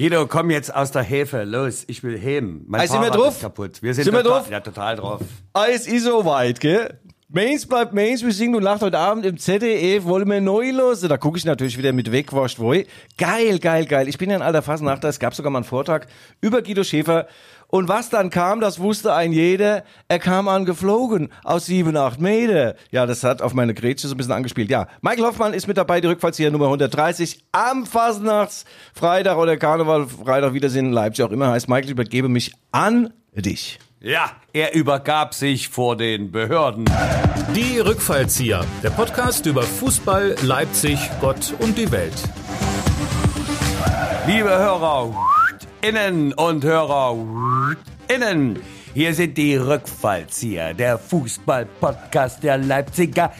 Guido, komm jetzt aus der Hefe. Los, ich will heben. Mein Ah, sind wir drauf? ist kaputt. Wir sind, Sind wir total, drauf? Ja, total drauf. Alles ist soweit, gell? Mainz bleibt Mainz, wir singen und lacht heute Abend im ZDF, wollen wir neu los? Da gucke ich natürlich wieder mit wegwascht, wo Geil, geil, geil. Ich bin ja ein alter Fasnachter, es gab sogar mal einen Vortrag über Guido Schäfer. Und was dann kam, das wusste ein jeder. Er kam angeflogen aus sieben, acht Meter. Ja, das hat auf meine Grätsche so ein bisschen angespielt. Ja, Michael Hoffmann ist mit dabei, die Rückfallzieher Nummer 130 am Fasnachtsfreitag oder Karneval, Freitag Wiedersehen in Leipzig, auch immer heißt. Michael, ich übergebe mich an dich. Ja, er übergab sich vor den Behörden. Die Rückfallzieher, der Podcast über Fußball, Leipzig, Gott und die Welt. Liebe Hörer, innen und Hörer, innen. Hier sind die Rückfallzieher, der Fußball-Podcast der Leipziger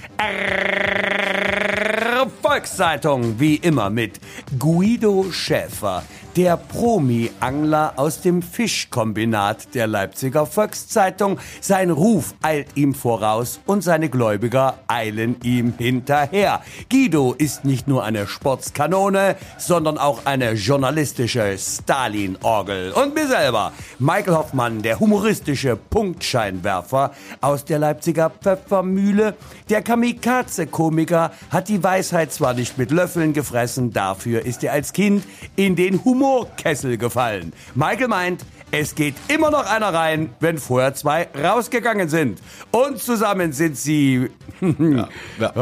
Volkszeitung. Wie immer mit Guido Schäfer, der Promi-Angler aus dem Fischkombinat der Leipziger Volkszeitung. Sein Ruf eilt ihm voraus und seine Gläubiger eilen ihm hinterher. Guido ist nicht nur eine Sportskanone, sondern auch eine journalistische Stalin-Orgel. Und mir selber, Michael Hoffmann, der humoristische Punktscheinwerfer aus der Leipziger Pfeffermühle. Der Kamikaze-Komiker hat die Weisheit zwar nicht mit Löffeln gefressen, dafür ist er als Kind in den Humorkessel gefallen. Michael meint, es geht immer noch einer rein, wenn vorher zwei rausgegangen sind. Und zusammen sind sie. ja,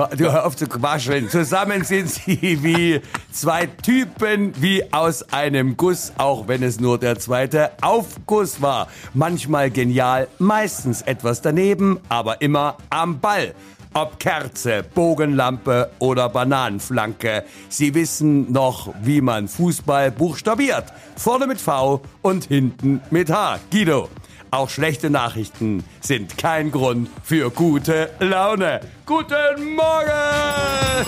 du hör auf zu quascheln. Zusammen sind sie wie zwei Typen wie aus einem Guss, auch wenn es nur der zweite Aufguss war. Manchmal genial, meistens etwas daneben, aber immer am Ball. Ob Kerze, Bogenlampe oder Bananenflanke. Sie wissen noch, wie man Fußball buchstabiert. Vorne mit V und hinten mit H. Guido. Auch schlechte Nachrichten sind kein Grund für gute Laune. Guten Morgen!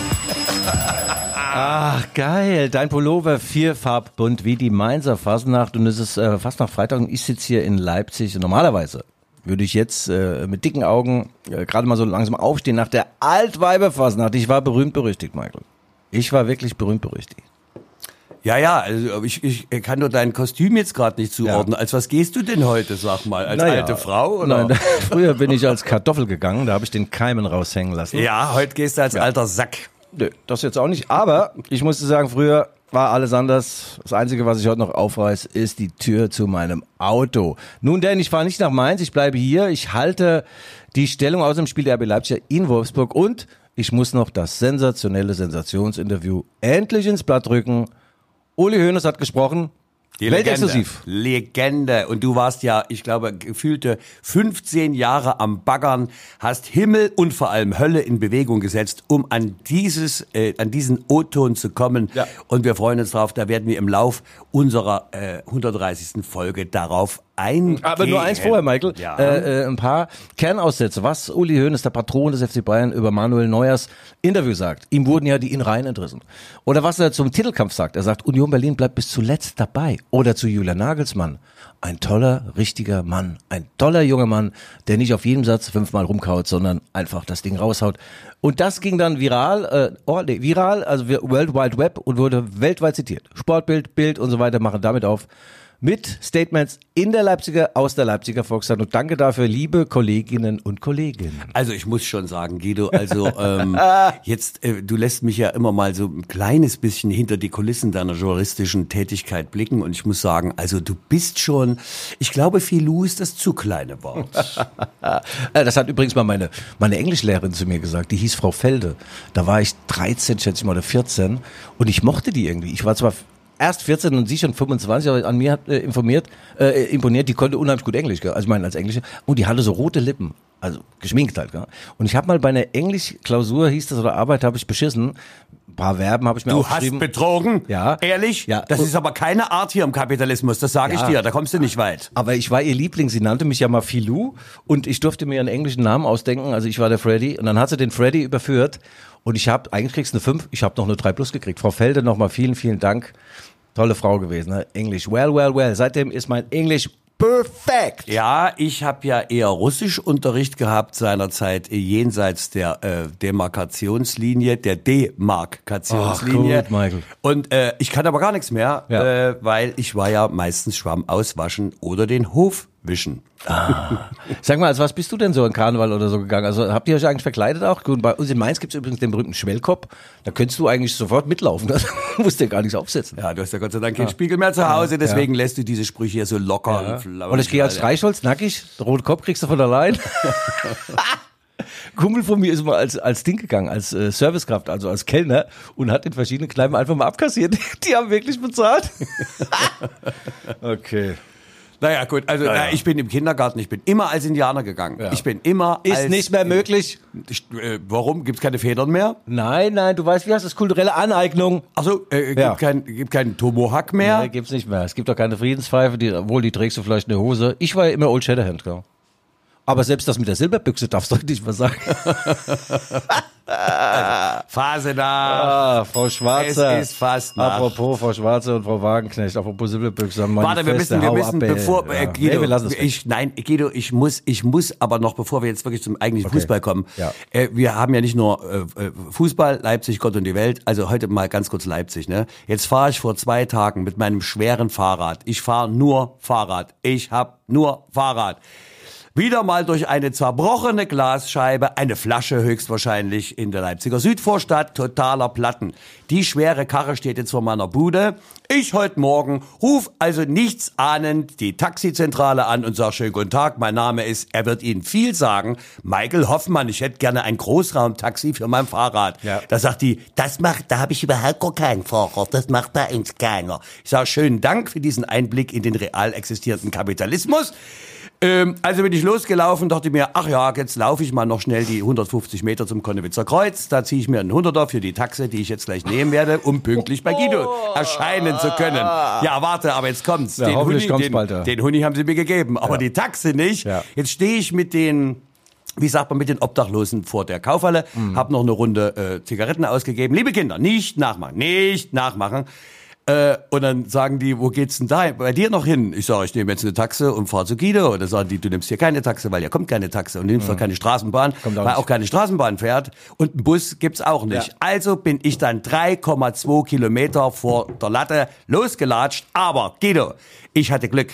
Ach, geil. Dein Pullover vierfarbbunt wie die Mainzer Fasnacht und es ist äh, fast nach Freitag und ich sitze hier in Leipzig. Normalerweise würde ich jetzt äh, mit dicken Augen äh, gerade mal so langsam aufstehen nach der Altweiberfasnacht. Ich war berühmt berüchtigt, Michael. Ich war wirklich berühmt berüchtigt. Ja, ja, also ich, ich kann nur dein Kostüm jetzt gerade nicht zuordnen. Als was gehst du denn heute, sag mal? Als Naja, alte Frau? Oder? Nein, früher bin ich als Kartoffel gegangen, da habe ich den Keimen raushängen lassen. Ja, heute gehst du als alter Sack. Nö, das jetzt auch nicht. Aber ich musste sagen, früher war alles anders. Das Einzige, was ich heute noch aufreiß, ist die Tür zu meinem Auto. Nun denn, ich fahre nicht nach Mainz, ich bleibe hier. Ich halte die Stellung aus dem Spiel der RB Leipzig in Wolfsburg und ich muss noch das sensationelle Sensationsinterview endlich ins Blatt rücken. Uli Hoeneß hat gesprochen. Die Weltexklusiv. Legende. Und du warst ja, ich glaube, gefühlte 15 Jahre am Baggern, hast Himmel und vor allem Hölle in Bewegung gesetzt, um an dieses, äh, an diesen O-Ton zu kommen. Ja. Und wir freuen uns drauf. Da werden wir im Lauf unserer äh, 130. Folge darauf eingehen. Aber nur eins vorher, Michael. Ja. Äh, äh, ein paar Kernaussätze, was Uli Hoeneß, der Patron des FC Bayern, über Manuel Neuers Interview sagt. Ihm wurden ja die Innereien entrissen. Oder was er zum Titelkampf sagt. Er sagt, Union Berlin bleibt bis zuletzt dabei. Oder zu Julian Nagelsmann. Ein toller, richtiger Mann. Ein toller junger Mann, der nicht auf jedem Satz fünfmal rumkaut, sondern einfach das Ding raushaut. Und das ging dann viral, äh, oh, nee, viral, also World Wide Web und wurde weltweit zitiert. Sportbild, Bild und so weiter machen damit auf mit Statements in der Leipziger, aus der Leipziger Volkszeitung. Danke dafür, liebe Kolleginnen und Kollegen. Also ich muss schon sagen, Guido, also ähm, jetzt, äh, du lässt mich ja immer mal so ein kleines bisschen hinter die Kulissen deiner journalistischen Tätigkeit blicken und ich muss sagen, also du bist schon, ich glaube, Filou ist das zu kleine Wort. Äh, das hat übrigens mal meine, meine Englischlehrerin zu mir gesagt, die hieß Frau Felde. Da war ich 13, schätze ich mal, oder 14 und ich mochte die irgendwie. Ich war zwar erst 14 und sie schon 25, aber an mir hat äh, informiert, äh, imponiert, die konnte unheimlich gut Englisch, gell? also ich meine als Englische. Und die hatte so rote Lippen, also geschminkt halt. Gell? Und ich habe mal bei einer Englischklausur, hieß das, oder Arbeit, habe ich beschissen. Ein paar Verben habe ich mir Du hast aufgeschrieben. betrogen? Ja. Ehrlich? Ja. Das ist aber keine Art hier im Kapitalismus, das sage ich Ja. dir, da kommst du nicht weit. Aber ich war ihr Liebling, sie nannte mich ja mal Filou und ich durfte mir einen englischen Namen ausdenken, also ich war der Freddy und dann hat sie den Freddy überführt und ich habe, eigentlich kriegst du eine 5, ich habe noch eine 3 plus gekriegt. Frau Felde, nochmal vielen, vielen Dank. Tolle Frau gewesen, ne? Englisch, well, well, well. Seitdem ist mein Englisch perfekt. Ja, ich habe ja eher Russischunterricht gehabt seinerzeit jenseits der äh, Demarkationslinie, der Demarkationslinie. Ach, gut, Michael. Und äh, ich kann aber gar nichts mehr, Ja. äh, weil ich war ja meistens Schwamm auswaschen oder den Hof wischen. Sag mal, als was bist du denn so in Karneval oder so gegangen? Also habt ihr euch eigentlich verkleidet auch? Gut, bei uns in Mainz gibt's übrigens den berühmten Schwellkopf. Da könntest du eigentlich sofort mitlaufen. Da musst du ja gar nichts aufsetzen. Ja, du hast ja Gott sei Dank keinen Spiegel mehr zu Hause, deswegen lässt du diese Sprüche hier so locker und flauschig. Und ich gehe als. Streichholz, nackig, roten Kopf kriegst du von allein. Kumpel von mir ist mal als, als Ding gegangen, als äh, Servicekraft, also als Kellner und hat in verschiedenen Kneipen einfach mal abkassiert. Die haben wirklich bezahlt. okay. Naja, gut, also Ja, ja. na, ich bin im Kindergarten, ich bin immer als Indianer gegangen. Ja. Ich bin immer Ist als, nicht mehr möglich. Ich, äh, warum? Gibt's keine Federn mehr? Nein, nein, du weißt, wie heißt das? Kulturelle Aneignung. Also äh, gibt Ja. kein gibt keinen Tomohak mehr. Nee, gibt's nicht mehr. Es gibt doch keine Friedenspfeife, die, obwohl die trägst du vielleicht in der Hose. Ich war ja immer Old Shatterhand, klar. Aber selbst das mit der Silberbüchse darfst du nicht mehr sagen. Phase da. Ah, Frau Schwarzer. Es ist fast nach. Apropos Frau Schwarzer und Frau Wagenknecht, apropos Silberbüchse. haben Warte, wir müssen, wir müssen, bevor, Ja. äh, Guido, nee, wir lassen weg. ich, nein, Guido, ich muss, ich muss aber noch, bevor wir jetzt wirklich zum eigentlichen Fußball kommen, Ja. äh, wir haben ja nicht nur äh, äh, Fußball, Leipzig, Gott und die Welt, also heute mal ganz kurz Leipzig, ne? Jetzt fahre ich vor zwei Tagen mit meinem schweren Fahrrad. Ich fahre nur Fahrrad. Ich hab nur Fahrrad. Wieder mal durch eine zerbrochene Glasscheibe, eine Flasche höchstwahrscheinlich in der Leipziger Südvorstadt, totaler Platten. Die schwere Karre steht jetzt vor meiner Bude. Ich heute Morgen ruf also nichts ahnend die Taxizentrale an und sag schönen guten Tag, mein Name ist, er wird Ihnen viel sagen, Michael Hoffmann, ich hätte gerne ein Großraumtaxi für mein Fahrrad. Ja. Da sagt die, das macht, da habe ich überhaupt gar keinen Fahrer, das macht bei uns keiner. Ich sage schönen Dank für diesen Einblick in den real existierenden Kapitalismus. Ähm, also bin ich losgelaufen, dachte mir, ach ja, jetzt laufe ich mal noch schnell die 150 Meter zum Konnewitzer Kreuz. Da ziehe ich mir einen Hunderter für die Taxe, die ich jetzt gleich nehmen werde, um pünktlich bei Guido erscheinen zu können. Ja, warte, aber jetzt kommt's. Ja, hoffentlich kommt's den, bald, ja. den Huni haben sie mir gegeben, aber die Taxe nicht. Ja. Jetzt stehe ich mit den wie sagt man, mit den Obdachlosen vor der Kaufhalle, Mhm. hab noch eine Runde äh, Zigaretten ausgegeben. Liebe Kinder, nicht nachmachen, nicht nachmachen. Äh, und dann sagen die, wo geht's denn da bei dir noch hin? Ich sage, ich nehme jetzt eine Taxe und fahre zu Guido. Und dann sagen die, du nimmst hier keine Taxe, weil hier kommt keine Taxe. Und du nimmst doch keine Straßenbahn, auch weil nicht. auch keine Straßenbahn fährt. Und einen Bus gibt's auch nicht. Ja. Also bin ich dann 3,2 Kilometer vor der Latte losgelatscht. Aber Guido, ich hatte Glück.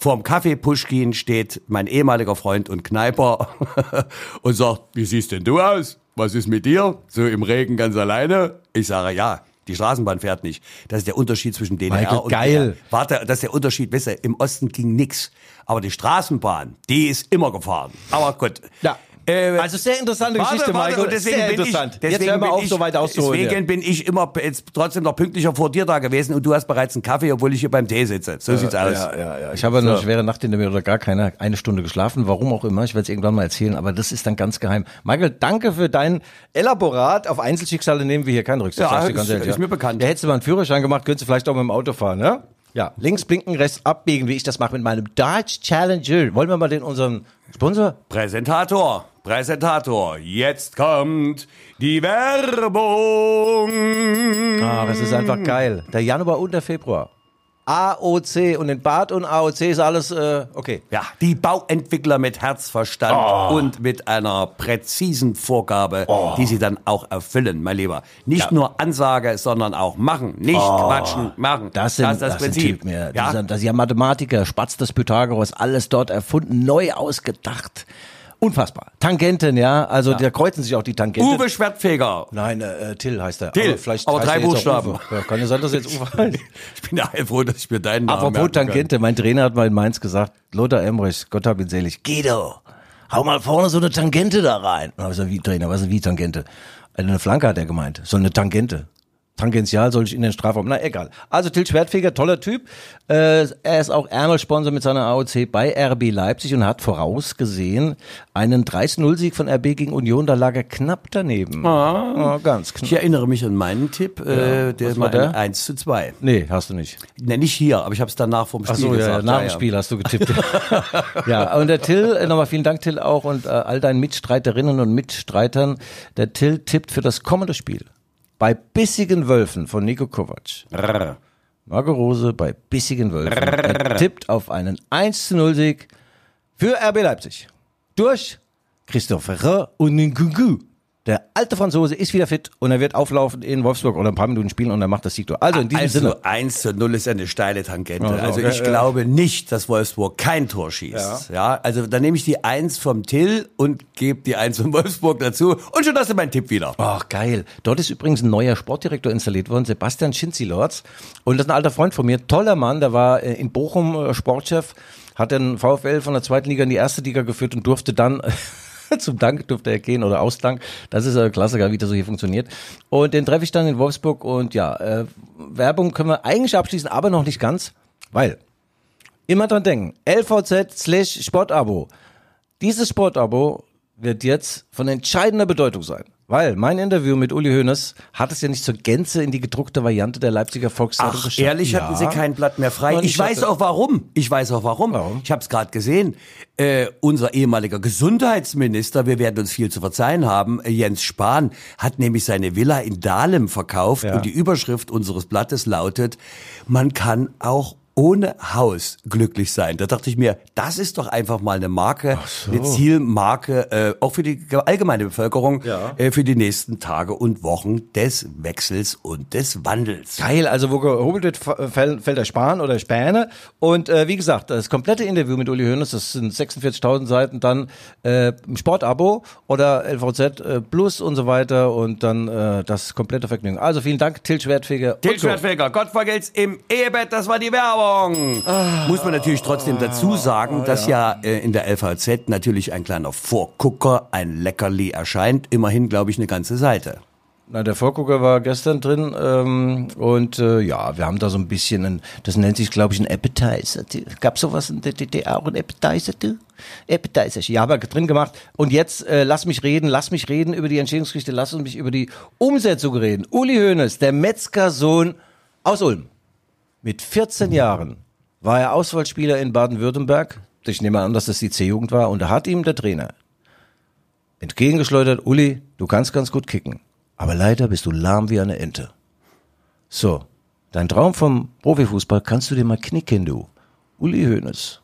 Vorm Café Pushkin steht mein ehemaliger Freund und Kneiper und sagt, wie siehst denn du aus? Was ist mit dir? So im Regen ganz alleine? Ich sage, ja, die Straßenbahn fährt nicht. Das ist der Unterschied zwischen DDR Michael, und geil. DDR. Warte, das ist der Unterschied. Weißt du, im Osten ging nix. Aber die Straßenbahn, die ist immer gefahren. Aber gut. Ja. Äh, Also sehr interessante Warte, Geschichte, warte, Michael. und deswegen sehr bin interessant. Ich, deswegen Jetzt wir bin auf, ich, so weit auszuholen. Deswegen bin ich immer jetzt trotzdem noch pünktlicher vor dir da gewesen und du hast bereits einen Kaffee, obwohl ich hier beim Tee sitze. So sieht's aus. Ja, ja, ja. Ich habe eine schwere Nacht hinter mir oder gar keine, eine Stunde geschlafen, warum auch immer. Ich werde es irgendwann mal erzählen, aber das ist dann ganz geheim. Michael, danke für dein Elaborat. Auf Einzelschicksale nehmen wir hier keinen Rücksicht. Ja, ganz ist- ehrlich, ist mir bekannt. Da hättest du mal einen Führerschein gemacht, könntest du vielleicht auch mit dem Auto fahren, ne? Ja, links blinken, rechts abbiegen, wie ich das mache mit meinem Dodge Challenger. Wollen wir mal den unseren Sponsor? Präsentator, Präsentator, jetzt kommt die Werbung. Ah, das ist einfach geil. Der Januar und der Februar. AOC und in Bad und AOC ist alles äh, okay. Ja, die Bauentwickler mit Herzverstand Oh. und mit einer präzisen Vorgabe, die sie dann auch erfüllen, mein Lieber. Nicht nur Ansage, sondern auch machen. Nicht quatschen, machen. Oh. Das sind, ist das, das, sind Prinzip. Typen, ja. ja? Sind, das ist ja Mathematiker, Spatz des Pythagoras, alles dort erfunden, neu ausgedacht. Unfassbar. Tangenten, ja. Also da kreuzen sich auch die Tangenten. Uwe Schwertfeger. Nein, äh, Till heißt er. Till, aber, vielleicht aber drei Buchstaben. Ja, kann ja sein, dass er jetzt Uwe heißt. Ich bin ja froh, dass ich mir deinen Namen Apropos merken kann. Tangente, mein Trainer hat mal in Mainz gesagt, Lothar Emrich, Gott hab ihn selig, Guido, hau mal vorne so eine Tangente da rein. Und dann hab ich gesagt, wie Trainer, was ist wie Tangente? Eine Flanke hat er gemeint, so eine Tangente. Tangential soll ich in den Strafraum. Na egal. Also Till Schwertfeger, toller Typ. Äh, er ist auch Ärmelsponsor mit seiner AOC bei RB Leipzig und hat vorausgesehen einen 3-0-Sieg von RB gegen Union. Da lag er knapp daneben. Ah. ganz knapp. Ich erinnere mich an meinen Tipp, äh, der was war war der? ein 1 zu 2. Nee, hast du nicht. Ne, nicht hier, aber ich habe es danach vom Spiel Ach so, ja, gesagt. nach dem Spiel hast du getippt. ja, und der Till, äh, nochmal vielen Dank Till auch und äh, all deinen Mitstreiterinnen und Mitstreitern. Der Till tippt für das kommende Spiel bei bissigen Wölfen von Nico Kovac. Rrr. Marco Rose bei bissigen Wölfen. Er tippt auf einen 1 0 Sieg für RB Leipzig. Durch Christophe und Nkunku. Der alte Franzose ist wieder fit und er wird auflaufen in Wolfsburg oder ein paar Minuten spielen und er macht das Siegtor. Also in diesem also Sinne. 1 zu 0 ist eine steile Tangente. Ja, also okay, ich ja. glaube nicht, dass Wolfsburg kein Tor schießt. Ja. also dann nehme ich die 1 vom Till und gebe die 1 von Wolfsburg dazu und schon hast du meinen Tipp wieder. Ach, geil. Dort ist übrigens ein neuer Sportdirektor installiert worden, Sebastian Schinzilorz. Und das ist ein alter Freund von mir, toller Mann, der war äh, in Bochum äh, Sportchef, hat den VfL von der zweiten Liga in die erste Liga geführt und durfte dann zum Dank durfte er gehen oder Ausdank. Das ist ein Klassiker, wie das so hier funktioniert. Und den treffe ich dann in Wolfsburg und ja, äh, Werbung können wir eigentlich abschließen, aber noch nicht ganz, weil immer dran denken, LVZ slash Sportabo. Dieses Sportabo wird jetzt von entscheidender Bedeutung sein. Weil mein Interview mit Uli Hoeneß hat es ja nicht zur Gänze in die gedruckte Variante der Leipziger Volkszeitung geschafft. ehrlich ja. hatten sie kein Blatt mehr frei. Ich ich weiß auch warum. Ich weiß auch warum. Warum? Ich habe es gerade gesehen. Äh, unser ehemaliger Gesundheitsminister, wir werden uns viel zu verzeihen haben, äh, Jens Spahn, hat nämlich seine Villa in Dahlem verkauft Ja. und die Überschrift unseres Blattes lautet, man kann auch ohne Haus glücklich sein. Da dachte ich mir, das ist doch einfach mal eine Marke, eine Zielmarke, äh, auch für die allgemeine Bevölkerung, Ja. äh, für die nächsten Tage und Wochen des Wechsels und des Wandels. Geil, also wo gehobelt wird, fällt, fällt der Spahn oder Späne. Und äh, wie gesagt, das komplette Interview mit Uli Hoeneß, das sind 46.000 Seiten, dann äh, ein Sportabo oder LVZ äh, Plus und so weiter und dann äh, das komplette Vergnügen. Also vielen Dank, Til Schwertfeger. Til. Schwertfeger, Gott vergelt's im Ehebett, das war die Werbung. Muss man natürlich trotzdem dazu sagen, dass ja, äh, in der LVZ natürlich ein kleiner Vorgucker, ein Leckerli erscheint. Immerhin, glaube ich, eine ganze Seite. Na, der Vorgucker war gestern drin ähm, und äh, ja, wir haben da so ein bisschen, ein, das nennt sich, glaube ich, ein Appetizer. Gab sowas in der DDR auch ein Appetizer, du? Appetizer, ja, aber drin gemacht. Und jetzt äh, lass mich reden, lass mich reden über die Entstehungsgeschichte, lass uns mich über die Umsetzung reden. Uli Hoeneß, der Metzgersohn aus Ulm. Mit 14 Jahren war er Auswahlspieler in Baden-Württemberg. Ich nehme an, dass das die C-Jugend war. Und da hat ihm der Trainer entgegengeschleudert, Uli, du kannst ganz gut kicken, aber leider bist du lahm wie eine Ente. So, dein Traum vom Profifußball kannst du dir mal knicken, du. Uli Hoeneß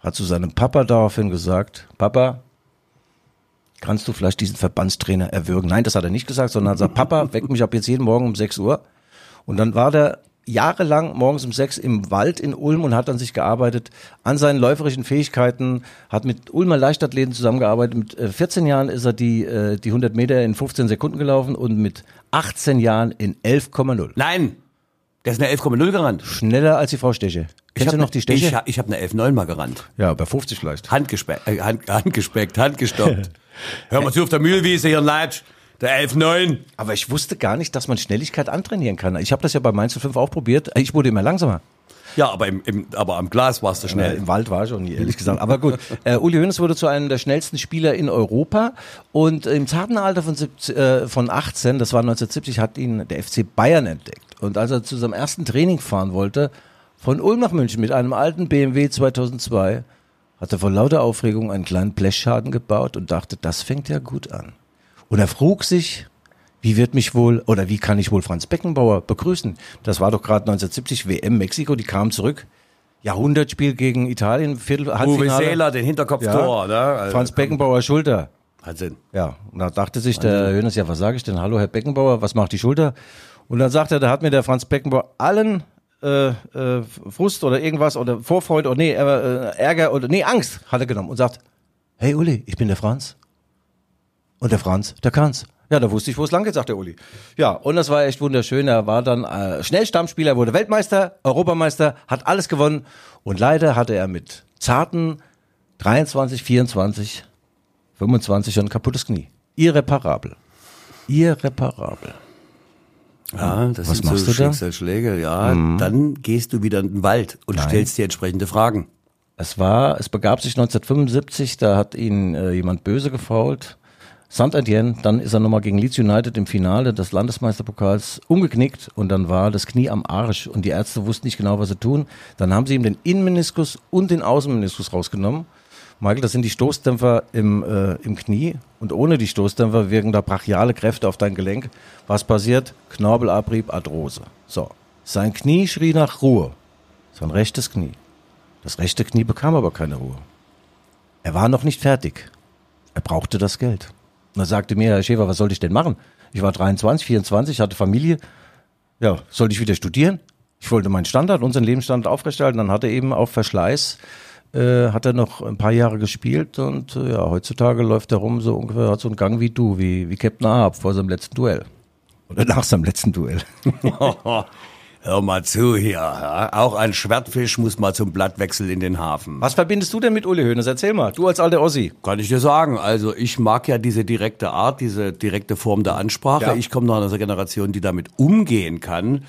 hat zu seinem Papa daraufhin gesagt, Papa, kannst du vielleicht diesen Verbandstrainer erwürgen? Nein, das hat er nicht gesagt, sondern hat gesagt, Papa, weck mich ab jetzt jeden Morgen um 6 Uhr. Und dann war der jahrelang morgens um sechs im Wald in Ulm und hat an sich gearbeitet, an seinen läuferischen Fähigkeiten, hat mit Ulmer Leichtathleten zusammengearbeitet. Mit äh, 14 Jahren ist er die, äh, die 100 Meter in 15 Sekunden gelaufen und mit 18 Jahren in 11,0. Nein, der ist eine 11,0 gerannt. Schneller als die Frau Steche. Kennst du noch die ne- Steche? Ich, ich habe eine 11,9 mal gerannt. ja, bei 50 vielleicht. Handgespeckt, äh, hand, handgespeckt, handgestoppt. Hör mal zu auf der Mühlwiese hier in Leitsch. Der 11,9. Aber ich wusste gar nicht, dass man Schnelligkeit antrainieren kann. Ich habe das ja bei Mainz 05 auch probiert. Ich wurde immer langsamer. Ja, aber, im, im, aber am Glas warst du schnell. Im Wald war ich schon nie, ehrlich gesagt. Aber gut, äh, Uli Hoeneß wurde zu einem der schnellsten Spieler in Europa und im zarten Alter von, 17, äh, von 18, das war 1970, hat ihn der FC Bayern entdeckt. Und als er zu seinem ersten Training fahren wollte, von Ulm nach München mit einem alten BMW 2002, hat er vor lauter Aufregung einen kleinen Blechschaden gebaut und dachte, das fängt ja gut an. Und er frug sich, wie wird mich wohl oder wie kann ich wohl Franz Beckenbauer begrüßen? Das war doch gerade 1970 WM Mexiko, die kamen zurück. Jahrhundertspiel gegen Italien, Viertel, Uwe Halbfinale. Seeler, den Hinterkopftor. Ne? Also, Franz Beckenbauer Schulter. Hat Sinn. Ja, und da dachte sich der Hönes, ja, was sage ich denn? Hallo, Herr Beckenbauer, was macht die Schulter? Und dann sagt er, da hat mir der Franz Beckenbauer allen äh, äh, Frust oder irgendwas oder Vorfreude oder nee, äh, Ärger oder nee, Angst hat er genommen und sagt, hey Uli, ich bin der Franz. Und der Franz, der kann's. Ja, da wusste ich, wo es lang geht, sagt der Uli. Ja, und das war echt wunderschön. Er war dann äh, schnell Stammspieler, wurde Weltmeister, Europameister, hat alles gewonnen. Und leider hatte er mit zarten 23, 24, 25 ein kaputtes Knie. Irreparabel. Irreparabel. Ja, das Was sind machst so du da? Mhm. Schicksalsschläge. Ja, dann gehst du wieder in den Wald und stellst dir entsprechende Fragen. Es war, es begab sich 1975, da hat ihn äh, jemand böse gefault. Saint-Étienne, dann ist er nochmal gegen Leeds United im Finale des Landesmeisterpokals umgeknickt und dann war das Knie am Arsch und die Ärzte wussten nicht genau, was sie tun. Dann haben sie ihm den Innenmeniskus und den Außenmeniskus rausgenommen. Michael, das sind die Stoßdämpfer im, äh, im Knie und ohne die Stoßdämpfer wirken da brachiale Kräfte auf dein Gelenk. Was passiert? Knorpelabrieb, Arthrose. So. Sein Knie schrie nach Ruhe. Sein rechtes Knie. Das rechte Knie bekam aber keine Ruhe. Er war noch nicht fertig. Er brauchte das Geld. Und er sagte mir, Herr Schäfer, was sollte ich denn machen? Ich war 23, 24, hatte Familie. Ja, sollte ich wieder studieren? Ich wollte meinen Standard, unseren Lebensstandard aufrechterhalten. Dann hat er eben auf Verschleiß, äh, hat er noch ein paar Jahre gespielt und äh, ja, heutzutage läuft er rum so ungefähr, hat so einen Gang wie du, wie, wie Captain Ahab vor seinem letzten Duell. Oder nach seinem letzten Duell. Hör mal zu hier. Ja? Auch ein Schwertfisch muss mal zum Blattwechsel in den Hafen. Was verbindest du denn mit Uli Hoeneß? Erzähl mal. Du als alter Ossi. Kann ich dir sagen. Also ich mag ja diese direkte Art, diese direkte Form der Ansprache. Ja. Ich komme noch aus einer Generation, die damit umgehen kann.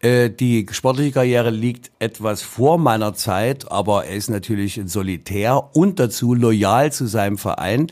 Äh, Die sportliche Karriere liegt etwas vor meiner Zeit, aber er ist natürlich ein Solitär und dazu loyal zu seinem Verein.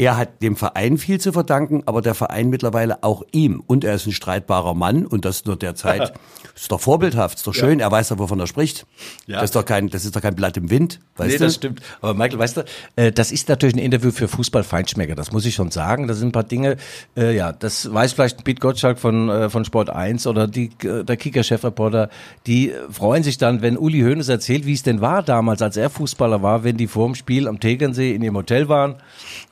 Er hat dem Verein viel zu verdanken, aber der Verein mittlerweile auch ihm. Und er ist ein streitbarer Mann und das nur derzeit. ist doch vorbildhaft, ist doch schön. Er weiß doch, wovon er spricht. Ja. Das ist doch kein, das ist doch kein Blatt im Wind. Weißt nee, du? das stimmt. Aber Michael, weißt du, äh, das ist natürlich ein Interview für Fußballfeinschmecker, das muss ich schon sagen. Da sind ein paar Dinge, äh, ja, das weiß vielleicht Pete Gottschalk von, äh, von Sport 1 oder die, äh, der Kicker-Chefreporter, die freuen sich dann, wenn Uli Hoeneß erzählt, wie es denn war damals, als er Fußballer war, wenn die vor dem Spiel am Tegernsee in ihrem Hotel waren.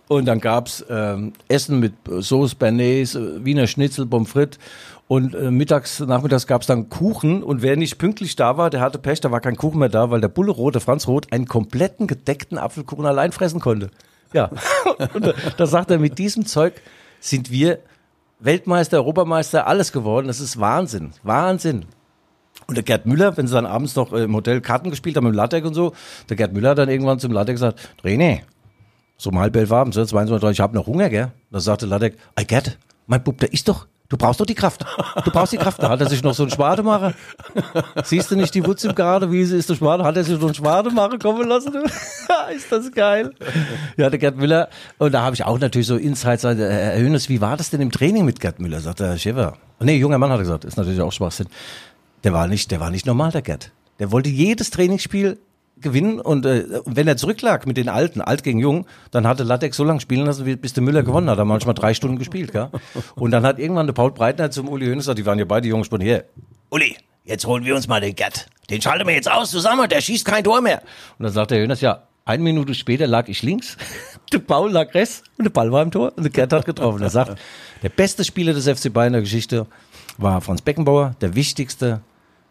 Und dann gab's ähm, Essen mit Sauce Bernays, äh, Wiener Schnitzel, Pommes frites. Und äh, mittags, nachmittags gab's dann Kuchen. Und wer nicht pünktlich da war, der hatte Pech, da war kein Kuchen mehr da, weil der Bulle Rot, der Franz Roth, einen kompletten gedeckten Apfelkuchen allein fressen konnte. Ja. Und da, da sagt er, mit diesem Zeug sind wir Weltmeister, Europameister, alles geworden. Das ist Wahnsinn. Wahnsinn. Und der Gerd Müller, wenn sie dann abends noch äh, im Hotel Karten gespielt haben mit dem Lattek und so, der Gerd Müller hat dann irgendwann zum Lattek gesagt, René, so halb elf abends, ne, 22, ich habe noch Hunger, gell? Da sagte Lattek, I get, mein Bub, der ist doch, du brauchst doch die Kraft. Du brauchst die Kraft. Da hat er sich noch so einen Schwademacher. Siehst du nicht die Wutz im Garten, wie sie ist der Schwade? Hat er sich so einen Schwademacher kommen lassen? ist das geil. Ja, der Gerd Müller. Und da habe ich auch natürlich so Insights, äh, Herr Hönes, wie war das denn im Training mit Gerd Müller? Sagt der Schäfer. Nee, junger Mann hat er gesagt, ist natürlich auch Schwachsinn. Der war nicht, der war nicht normal, der Gerd. Der wollte jedes Trainingsspiel gewinnen und äh, wenn er zurücklag mit den Alten, alt gegen jung, dann hatte Lattek so lange spielen lassen, bis der Müller gewonnen hat. Er manchmal drei Stunden gespielt, gell? Und dann hat irgendwann der Paul Breitner zum Uli Hoeneß gesagt, die waren ja beide jungen Sport hier. Uli, jetzt holen wir uns mal den Gerd. Den schalten wir jetzt aus zusammen, der schießt kein Tor mehr. Und dann sagt der Hoeneß, ja, eine Minute später lag ich links, der Paul lag rechts und der Ball war im Tor und der Gerd hat getroffen. Er sagt, der beste Spieler des FC Bayern der Geschichte war Franz Beckenbauer, der wichtigste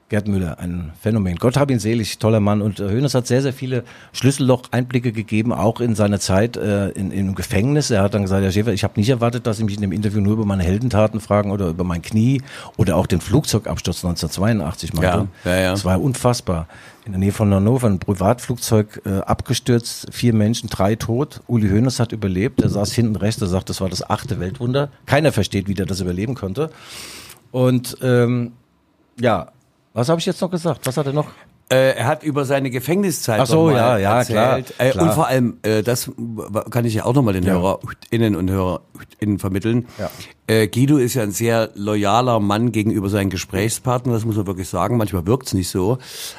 Gerd Müller, ein Phänomen. Gott hab ihn selig, toller Mann. Und äh, Hoeneß hat sehr, sehr viele Schlüsselloch-Einblicke gegeben, auch in seiner Zeit äh, in, im Gefängnis. Er hat dann gesagt, Herr Schäfer, ich habe nicht erwartet, dass Sie mich in dem Interview nur über meine Heldentaten fragen oder über mein Knie oder auch den Flugzeugabsturz 1982 meinte. Ja, ja, ja. Das war unfassbar. In der Nähe von Hannover ein Privatflugzeug äh, abgestürzt, vier Menschen, drei tot. Uli Hoeneß hat überlebt. Er saß hinten rechts, er sagt, das war das achte Weltwunder. Keiner versteht, wie der das überleben konnte. Und ähm, ja, was habe ich jetzt noch gesagt? Was hat er noch? Äh, er hat über seine Gefängniszeit Ach so, ja, ja, erzählt. klar, Äh, klar. Und vor allem, äh, das kann ich ja auch nochmal den HörerInnen und HörerInnen vermitteln. Ja. Guido ist ja ein sehr loyaler Mann gegenüber seinen Gesprächspartnern, das muss man wirklich sagen. Manchmal wirkt's nicht so.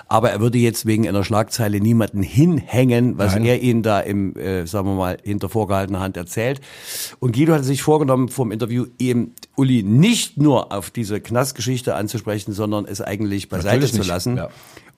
Aber er würde jetzt wegen einer Schlagzeile niemanden hinhängen, was Nein. er ihnen da im, sagen wir mal, hinter vorgehaltener Hand erzählt. Und Guido hat sich vorgenommen, vor dem Interview eben Uli nicht nur auf diese Knastgeschichte anzusprechen, sondern es eigentlich beiseite Natürlich zu nicht, lassen. ja.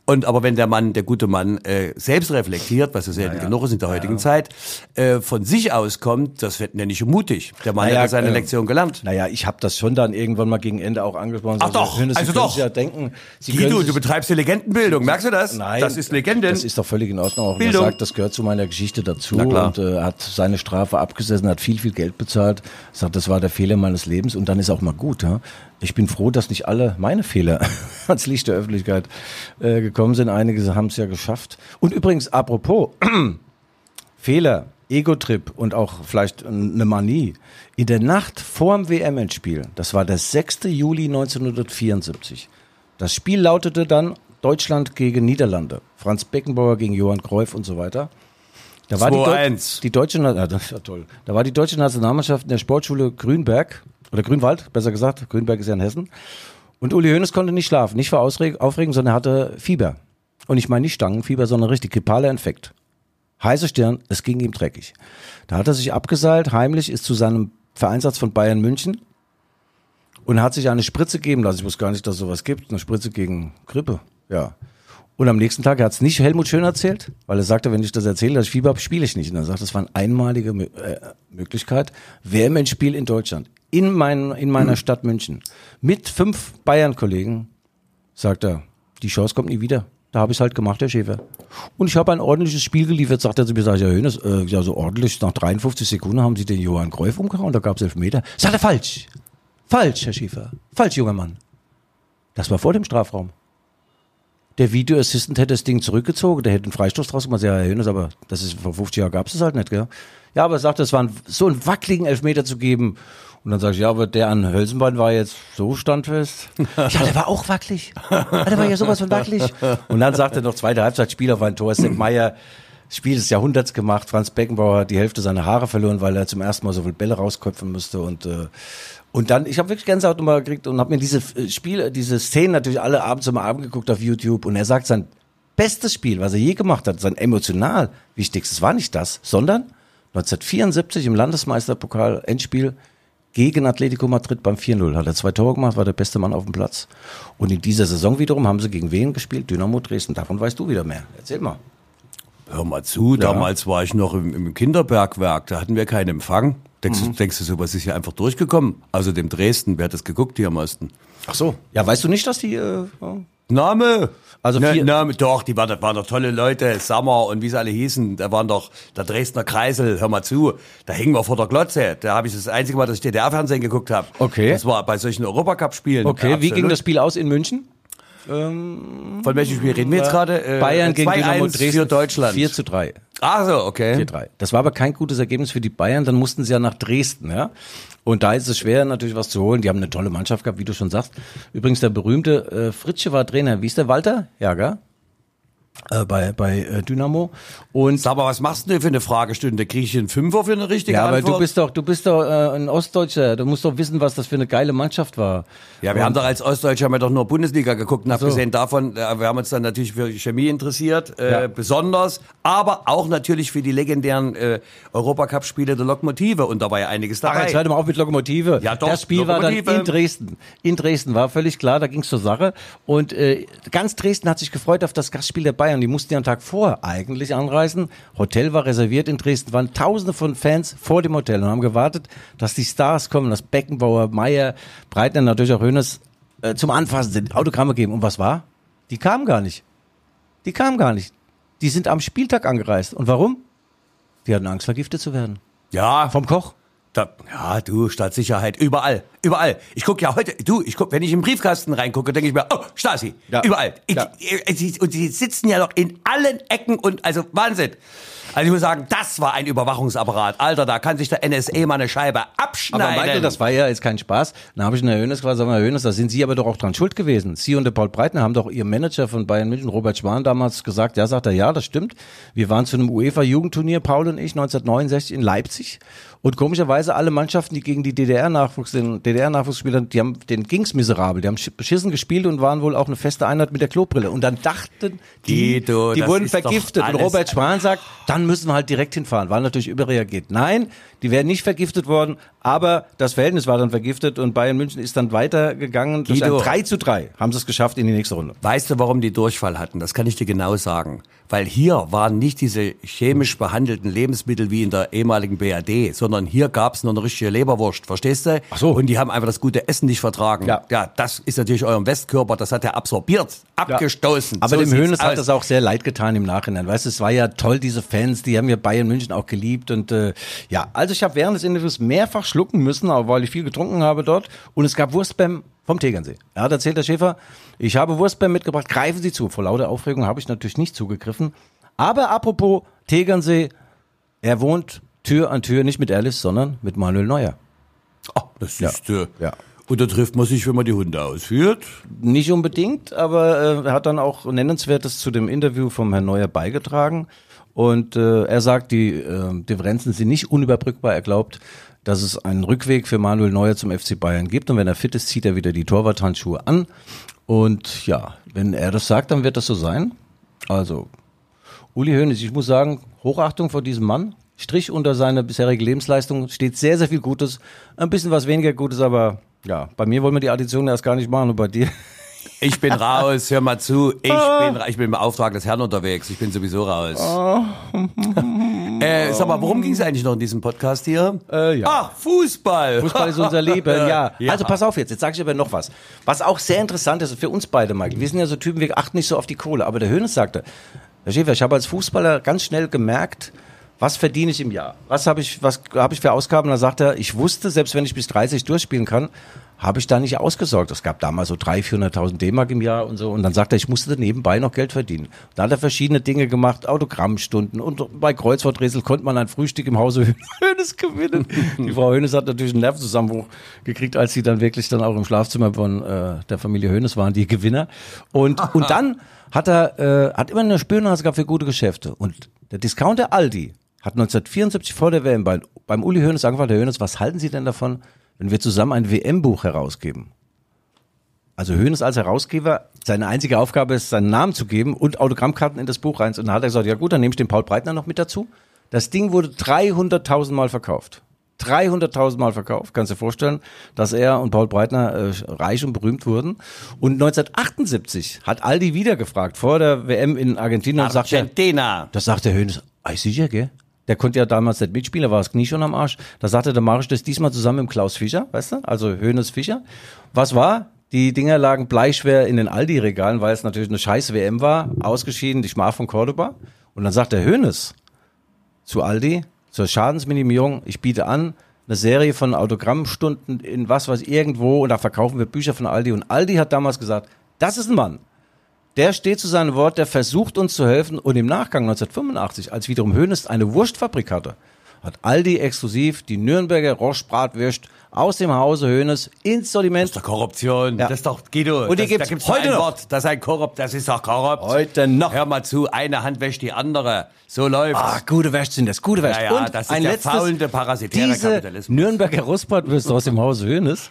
Und aber wenn der Mann, der gute Mann, äh, selbst reflektiert, was ja selten genug ist in der heutigen Zeit, äh, von sich aus kommt, das wird ja nicht mutig. Der Mann Naja, hat ja seine äh, Lektion gelernt. Naja, ich habe das schon dann irgendwann mal gegen Ende auch angesprochen. Ach Also, doch, Sie also können doch. Ja denken, Sie können Guido, du betreibst die Legendenbildung, merkst du das? Nein, das ist Legenden. Das ist doch völlig in Ordnung. Auch wenn er Bildung. sagt, das gehört zu meiner Geschichte dazu Na klar. und äh, hat seine Strafe abgesessen, hat viel, viel Geld bezahlt, sagt, das war der Fehler meines Lebens und dann ist auch mal gut. Ja? Ich bin froh, dass nicht alle meine Fehler ans Licht der Öffentlichkeit äh, gekommen sind. Einige haben es ja geschafft. Und übrigens, apropos Fehler, Ego-Trip und auch vielleicht eine Manie. In der Nacht vorm WM-Endspiel, das war der 6. Juli 1974. Das Spiel lautete dann Deutschland gegen Niederlande. Franz Beckenbauer gegen Johann Cruyff und so weiter. Da war die, 2-1. Deu die deutsche, Na- ja toll. Da war die deutsche Nationalmannschaft in der Sportschule Grünberg oder Grünwald, besser gesagt. Grünberg ist ja in Hessen. Und Uli Hoeneß konnte nicht schlafen, nicht vor Aufregung, sondern er hatte Fieber. Und ich meine nicht Stangenfieber, sondern richtig grippaler Infekt. Heiße Stirn, es ging ihm dreckig. Da hat er sich abgeseilt, heimlich, ist zu seinem Vereinsatz von Bayern München und hat sich eine Spritze geben lassen. Ich wusste gar nicht, dass es sowas gibt. Eine Spritze gegen Grippe. Ja. Und am nächsten Tag, hat es nicht Helmut Schön erzählt, weil er sagte, wenn ich das erzähle, dass ich Fieber habe, spiele ich nicht. Und er sagt, das war eine einmalige äh, Möglichkeit. WM-Spiel in Deutschland, in, mein, in meiner Stadt München, mit fünf Bayern-Kollegen, sagt er, die Chance kommt nie wieder. Da habe ich es halt gemacht, Herr Schäfer. Und ich habe ein ordentliches Spiel geliefert, sagt er zu mir, sag ich, Herr Hönes, äh, ja, so ordentlich, nach 53 Sekunden haben Sie den Johann Greuf umgehauen, da gab es Elfmeter. Sagt er, falsch. Falsch, Herr Schäfer. Falsch, junger Mann. Das war vor dem Strafraum. Der Video Assistant hätte das Ding zurückgezogen, der hätte einen Freistoß draus gemacht. Ja, Herr Hönes, aber das ist vor 50 Jahren gab es das halt nicht, gell? Ja, aber er sagt, es war ein, so einen wackeligen Elfmeter zu geben. Und dann sage ich, ja, aber der an Hölzenbein war jetzt so standfest. ja, der war auch wackelig. Ja, der war ja sowas von wackelig. Und dann sagte er noch zweite Halbzeit, Spiel auf ein Tor. Sepp Meier, Spiel des Jahrhunderts gemacht. Franz Beckenbauer hat die Hälfte seiner Haare verloren, weil er zum ersten Mal so viel Bälle rausköpfen musste. Und, äh, und dann, ich habe wirklich Gänsehaut nochmal gekriegt und habe mir diese äh, Spiele, diese Szenen natürlich alle abends am Abend geguckt auf YouTube. Und er sagt, sein bestes Spiel, was er je gemacht hat, sein emotional wichtigstes, war nicht das, sondern 1974 im Landesmeisterpokal Endspiel gegen Atletico Madrid beim 4-0. Hat er zwei Tore gemacht, war der beste Mann auf dem Platz. Und in dieser Saison wiederum haben sie gegen wen gespielt? Dynamo Dresden. Davon weißt du wieder mehr. Erzähl mal. Hör mal zu, damals war ich noch im, im Kinderbergwerk, da hatten wir keinen Empfang. Denkst, du, denkst du, sowas ist ja einfach durchgekommen? Also dem Dresden, wer hat das geguckt hier am Osten? Ach so. Ja, weißt du nicht, dass die... Äh, ja. Name? Also Ne, Name, doch, die waren, waren doch tolle Leute, Sammer und wie sie alle hießen. Da waren doch der Dresdner Kreisel, hör mal zu, da hingen wir vor der Glotze. Da habe ich das einzige Mal, dass ich DDR-Fernsehen geguckt habe. Okay. Das war bei solchen Europacup-Spielen. Okay, wie ging Absolut. das Spiel aus in München? Von welchem Spiel reden wir jetzt gerade? Äh, Bayern gegen 2-1 Dynamo Dresden. für Deutschland. 4 zu 3. Ach so, okay. 4-3. Das war aber kein gutes Ergebnis für die Bayern. Dann mussten sie ja nach Dresden, ja. Und da ist es schwer, natürlich was zu holen. Die haben eine tolle Mannschaft gehabt, wie du schon sagst. Übrigens, der berühmte äh, Fritsche war Trainer. Wie ist der Walter? Ja, gell? Äh, bei bei äh, Dynamo. Und Sag mal, was machst du denn für eine Fragestunde? Kriege ich einen Fünfer für eine richtige ja, aber Antwort? du bist doch, du bist doch äh, ein Ostdeutscher. Du musst doch wissen, was das für eine geile Mannschaft war. Ja, wir haben doch als Ostdeutsche haben wir doch nur Bundesliga geguckt und so. abgesehen davon, äh, wir haben uns dann natürlich für Chemie interessiert, äh, Ja. besonders, aber auch natürlich für die legendären äh, Europacup-Spiele der Lokomotive und da war ja einiges Ach, dabei. jetzt hör doch mal auf mit Lokomotive. Ja, doch, Das Spiel war Lokomotive. dann in Dresden. In Dresden war völlig klar, da ging's zur Sache. Und äh, ganz Dresden hat sich gefreut auf das Gastspiel der Bayern. Die mussten ja einen Tag vor eigentlich anreisen. Hotel war reserviert in Dresden, waren tausende von Fans vor dem Hotel und haben gewartet, dass die Stars kommen, dass Beckenbauer, Meier, Breitner, natürlich auch Hönes äh, zum Anfassen sind, Autogramme geben. Und was war? Die kamen gar nicht. Die kamen gar nicht. Die sind am Spieltag angereist. Und warum? Die hatten Angst, vergiftet zu werden. ja, Vom Koch. Da, ja, du, Staatssicherheit, überall, überall. Ich guck ja heute, du, ich guck, wenn ich im Briefkasten reingucke, denke ich mir, oh, Stasi, Ja. überall. Ich, Ja. ich, und sie sitzen ja noch in allen Ecken und, also Wahnsinn. Also ich muss sagen, das war ein Überwachungsapparat. Alter, da kann sich der NSA mal eine Scheibe abschneiden. Aber Michael, das war ja jetzt kein Spaß. Dann habe ich in der Hönes gesagt, sag mal, Herr Hönes, da sind Sie aber doch auch dran schuld gewesen. Sie und der Paul Breitner haben doch Ihr Manager von Bayern München, Robert Schwan, damals gesagt, ja, sagt er, ja, das stimmt. Wir waren zu einem UEFA-Jugendturnier, Paul und ich, 1969 in Leipzig. Und komischerweise alle Mannschaften, die gegen die DDR-Nachwuchs, den DDR-Nachwuchs gespielt haben, die haben, denen ging's miserabel. Die haben sch- beschissen gespielt und waren wohl auch eine feste Einheit mit der Klobrille. Und dann dachten die, Guido, die wurden vergiftet. Und Robert Schwan sagt, dann müssen wir halt direkt hinfahren. War natürlich überreagiert. Nein, die wären nicht vergiftet worden, aber das Verhältnis war dann vergiftet und Bayern München ist dann weitergegangen. Guido. 3 zu 3 haben sie es geschafft in die nächste Runde. Weißt du, warum die Durchfall hatten? Das kann ich dir genau sagen. Weil hier waren nicht diese chemisch behandelten Lebensmittel wie in der ehemaligen BRD, sondern hier gab's nur eine richtige Leberwurst, verstehst du? Ach so. Und die haben einfach das gute Essen nicht vertragen. Ja. ja das ist natürlich eurem Westkörper, das hat er absorbiert, abgestoßen. Aber So dem Hönes hat das auch sehr leid getan im Nachhinein. Weißt du, es war ja toll, diese Fans, die haben ja Bayern München auch geliebt und äh, ja, also ich habe während des Interviews mehrfach schlucken müssen, auch weil ich viel getrunken habe dort und es gab Wurstbäm vom Tegernsee. Er hat erzählt, der Schäfer, ich habe Wurstbäm mitgebracht, greifen Sie zu. Vor lauter Aufregung habe ich natürlich nicht zugegriffen. Aber apropos Tegernsee, er wohnt Tür an Tür nicht mit Alice, sondern mit Manuel Neuer. Ah, das ist, äh, ja. Und da trifft man sich, wenn man die Hunde ausführt. Nicht unbedingt, aber äh, er hat dann auch Nennenswertes zu dem Interview vom Herrn Neuer beigetragen. Und äh, er sagt, die äh, Differenzen sind nicht unüberbrückbar. Er glaubt, dass es einen Rückweg für Manuel Neuer zum FC Bayern gibt. Und wenn er fit ist, zieht er wieder die Torwarthandschuhe an. Und ja, wenn er das sagt, dann wird das so sein. Also, Uli Hoeneß, ich muss sagen, Hochachtung vor diesem Mann. Strich unter seine bisherige Lebensleistung steht sehr, sehr viel Gutes. Ein bisschen was weniger Gutes, aber Ja, bei mir wollen wir die Addition erst gar nicht machen und bei dir. Ich bin raus, hör mal zu. Ich bin, ra- ich bin im Auftrag des Herrn unterwegs. Ich bin sowieso raus. äh, sag mal, worum ging es eigentlich noch in diesem Podcast hier? Äh, ja. Ach, Fußball. Fußball ist unser Leben, ja. Ja. Also pass auf jetzt, jetzt sage ich aber noch was. Was auch sehr interessant ist für uns beide, Michael. Wir sind ja so Typen, wir achten nicht so auf die Kohle. Aber der Hönes sagte, Herr Schäfer, ich habe als Fußballer ganz schnell gemerkt, was verdiene ich im Jahr? Was habe ich, was habe ich für Ausgaben? Da sagt er, ich wusste, selbst wenn ich bis 30 durchspielen kann, habe ich da nicht ausgesorgt. Es gab damals so 300.000, 400.000 D-Mark im Jahr und so. Und dann sagt er, ich musste nebenbei noch Geld verdienen. Da hat er verschiedene Dinge gemacht, Autogrammstunden. Und bei Kreuzworträtsel konnte man ein Frühstück im Hause Hönes gewinnen. Die Frau Hönes hat natürlich einen Nervenzusammenbruch gekriegt, als sie dann wirklich dann auch im Schlafzimmer von äh, der Familie Hönes waren, die Gewinner. Und, und dann hat er, äh, hat immer eine Spürnase gehabt für gute Geschäfte. Und der Discounter Aldi hat 1974 vor der WM bei, beim Uli Hoeneß angefragt, Herr Hoeneß, was halten Sie denn davon, wenn wir zusammen ein WM-Buch herausgeben? Also Hoeneß als Herausgeber, seine einzige Aufgabe ist, seinen Namen zu geben und Autogrammkarten in das Buch rein. Und dann hat er gesagt, ja gut, dann nehme ich den Paul Breitner noch mit dazu. Das Ding wurde 300.000 Mal verkauft. 300.000 Mal verkauft. Kannst du dir vorstellen, dass er und Paul Breitner äh, reich und berühmt wurden. Und 1978 hat Aldi wieder gefragt, vor der WM in Argentinien, und sagt Argentina. das sagt der Hönes, ey, sicher, gell? Der konnte ja damals nicht mitspielen, da war das Knie schon am Arsch. Da sagte der, mache ich das diesmal zusammen mit Klaus Fischer, weißt du? Also Hönes Fischer. Was war? Die Dinger lagen bleischwer in den Aldi-Regalen, weil es natürlich eine scheiß WM war. Ausgeschieden, die Schmach von Cordoba. Und dann sagt der Hönes zu Aldi, zur Schadensminimierung, ich biete an, eine Serie von Autogrammstunden in was weiß irgendwo und da verkaufen wir Bücher von Aldi. Und Aldi hat damals gesagt, das ist ein Mann. Der steht zu seinem Wort, der versucht uns zu helfen und im Nachgang 1985, als wiederum Hönes eine Wurstfabrik hatte, hat Aldi exklusiv die Nürnberger Roche-Bratwürst aus dem Hause Hönes ins Sortiment. Das ist doch Korruption. Ja. Das ist doch, Guido. Und die das, gibt's da gibt's heute ein noch. Wort. Das ist ein Korrupt. Das ist doch korrupt. Heute noch. Hör mal zu. Eine Hand wäscht die andere. So läuft's. Ah, gute Wäsche sind das, gute Wäsche. Ja, ja, und das ist ein der letztes, faulende, parasitäre diese Kapitalismus. Nürnberger Rostbratwürste aus dem Hause Hönes,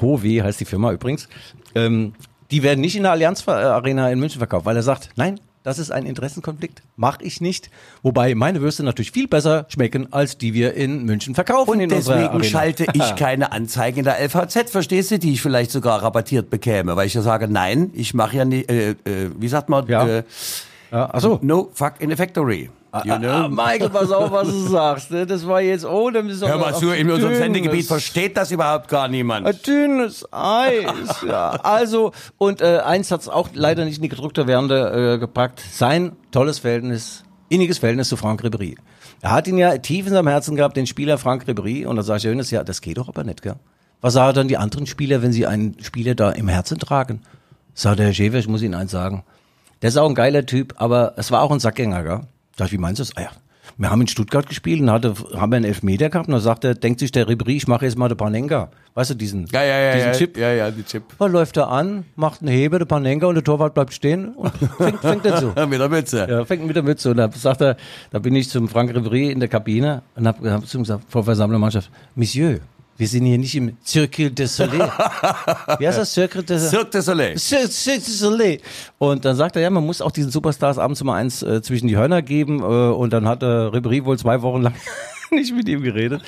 Howe heißt die Firma übrigens, ähm, die werden nicht in der Allianz Arena in München verkauft, weil er sagt, nein, das ist ein Interessenkonflikt, mache ich nicht. Wobei meine Würste natürlich viel besser schmecken, als die wir in München verkaufen Und deswegen schalte ich keine Anzeige in der LVZ, verstehst du, die ich vielleicht sogar rabattiert bekäme, weil ich ja sage, nein, ich mache ja nicht, äh, äh, wie sagt man, Ja. äh, ja, achso. no fuck in the factory. You know? Ah, Michael, pass auf, was du sagst. ne? Das war jetzt ohne Hör mal zu, in unserem Sendegebiet versteht das überhaupt gar niemand. Ein dünnes Eis, ja. Also, und äh, eins hat's auch leider nicht in die gedruckte Variante äh, gepackt. Sein tolles Verhältnis, inniges Verhältnis zu Frank Ribéry. Er hat ihn ja tief in seinem Herzen gehabt, den Spieler Frank Ribéry. Und da sage ich Jonas, ja, das geht doch aber nicht, gell? Was sagen dann die anderen Spieler, wenn sie einen Spieler da im Herzen tragen? Sagt der Herr Schäfer, ich muss Ihnen eins sagen. Der ist auch ein geiler Typ, aber es war auch ein Sackgänger, gell? Sag ich, wie meinst du das? Ah ja, wir haben in Stuttgart gespielt und hatte, haben wir einen Elfmeter gehabt und da sagt er, denkt sich der Ribéry, ich mache jetzt mal den Panenka. Weißt du, diesen, Ja, ja, ja, diesen ja, Chip. ja, ja, die Chip. Dann läuft er an, macht einen Heber, der Panenka und der Torwart bleibt stehen und fängt, fängt so. Mit der Mütze. Ja, fängt mit der Mütze und da sagt er, da bin ich zum Frank Ribéry in der Kabine und hab, hab zu ihm gesagt, vor versammelter Mannschaft, Monsieur, wir sind hier nicht im Cirque du Soleil. Wie heißt das? Cirque du Cirque du Soleil. Cirque Cirque du Soleil. Und dann sagt er, ja, man muss auch diesen Superstars abends mal eins äh, zwischen die Hörner geben. Äh, und dann hat äh, Ribéry wohl zwei Wochen lang nicht mit ihm geredet.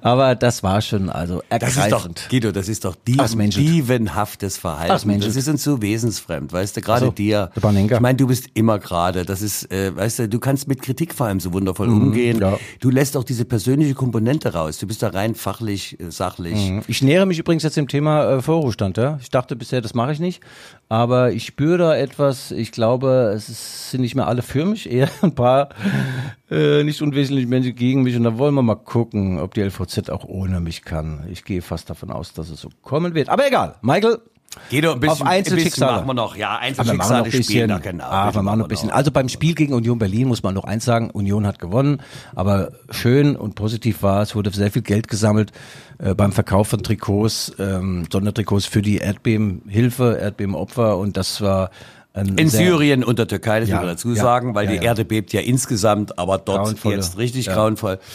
Aber das war schon also Das ist doch, ergreifend. Guido, das ist doch die, Ach, das menschelt. dievenhaftes Verhalten. Das ist uns so wesensfremd, weißt du, gerade so, dir. Ich meine, du bist immer gerade, das ist, äh, weißt du, du kannst mit Kritik vor allem so wundervoll umgehen. Mhm, ja. Du lässt auch diese persönliche Komponente raus. Du bist da rein fachlich, äh, sachlich. Ich nähere mich übrigens jetzt dem Thema äh, Vorruhestand. Ja? Ich dachte bisher, das mache ich nicht. Aber ich spüre da etwas. Ich glaube, es ist, sind nicht mehr alle für mich, eher ein paar äh, nicht unwesentliche Menschen gegen mich. Und da wollen wir mal gucken, ob die LVZ auch ohne mich kann. Ich gehe fast davon aus, dass es so kommen wird. Aber egal. Michael, Guido, ein bisschen, Auf Einzelschicksale. ein machen wir noch. Ja, Aber Einzelschicksale ein spielen da, genau. Bitte wir machen noch ein bisschen. Also beim Spiel gegen Union Berlin muss man noch eins sagen. Union hat gewonnen. Aber schön und positiv war, es wurde sehr viel Geld gesammelt äh, beim Verkauf von Trikots, ähm, Sondertrikots für die Erdbebenhilfe, Erdbebenopfer. Und das war In Syrien und der Türkei, das Ja, muss man dazu ja, sagen, weil ja, die ja. Erde bebt ja insgesamt, aber dort Grauenvolle, jetzt richtig ja. grauenvoll.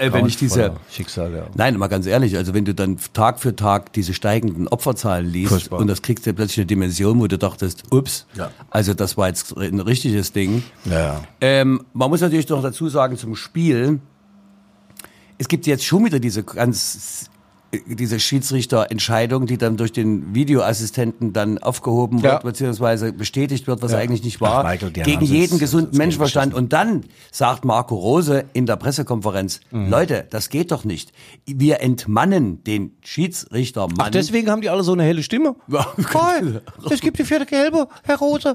Äh, wenn ich diese, Schicksal, ja. Nein, mal ganz ehrlich, also wenn du dann Tag für Tag diese steigenden Opferzahlen liest Furchtbar. und das kriegst du plötzlich eine Dimension, wo du dachtest, ups, Ja. also das war jetzt ein richtiges Ding. Ja, ja. Ähm, man muss natürlich noch dazu sagen zum Spiel, es gibt jetzt schon wieder diese ganz diese Schiedsrichterentscheidung, die dann durch den Videoassistenten dann aufgehoben Ja. wird, beziehungsweise bestätigt wird, was Ja. eigentlich nicht Ach, war, Michael, gegen jeden gesunden Menschenverstand. Und dann sagt Marco Rose in der Pressekonferenz, Mhm. Leute, das geht doch nicht. Wir entmannen den Schiedsrichtermann. Ach, deswegen haben die alle so eine helle Stimme. Voll. Es gibt die vierte Gelbe, Herr Rose.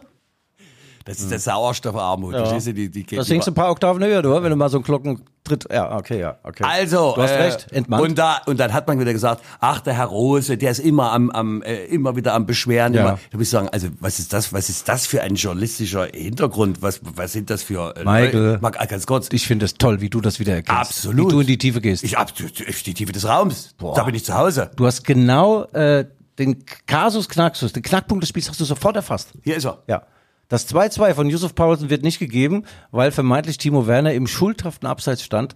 Das ist der Sauerstoffarmut. Verstehst du? Die, die Das singst du ein paar Oktaven höher, du, wenn du mal so einen Glockentritt. Ja, okay, ja, okay. Also, du hast äh, recht, entmannt. Und, da, und dann hat man wieder gesagt, ach, der Herr Rose, der ist immer am, am äh, immer wieder am Beschweren. Ja. Immer. Da muss ich sagen, also was ist das, was ist das für ein journalistischer Hintergrund? Was, was sind das für äh, Michael. Leute? Mal ganz kurz. ich finde es toll, wie du das wieder erkennst. Absolut. Wie du in die Tiefe gehst. Ich ab die Tiefe des Raums. Da bin ich zu Hause. du hast genau äh, den Kasus Knaxus, den Knackpunkt des Spiels hast du sofort erfasst. Hier ist er. Ja. Das 2-2 von Yusuf Paulsen wird nicht gegeben, weil vermeintlich Timo Werner im schuldhaften Abseits stand.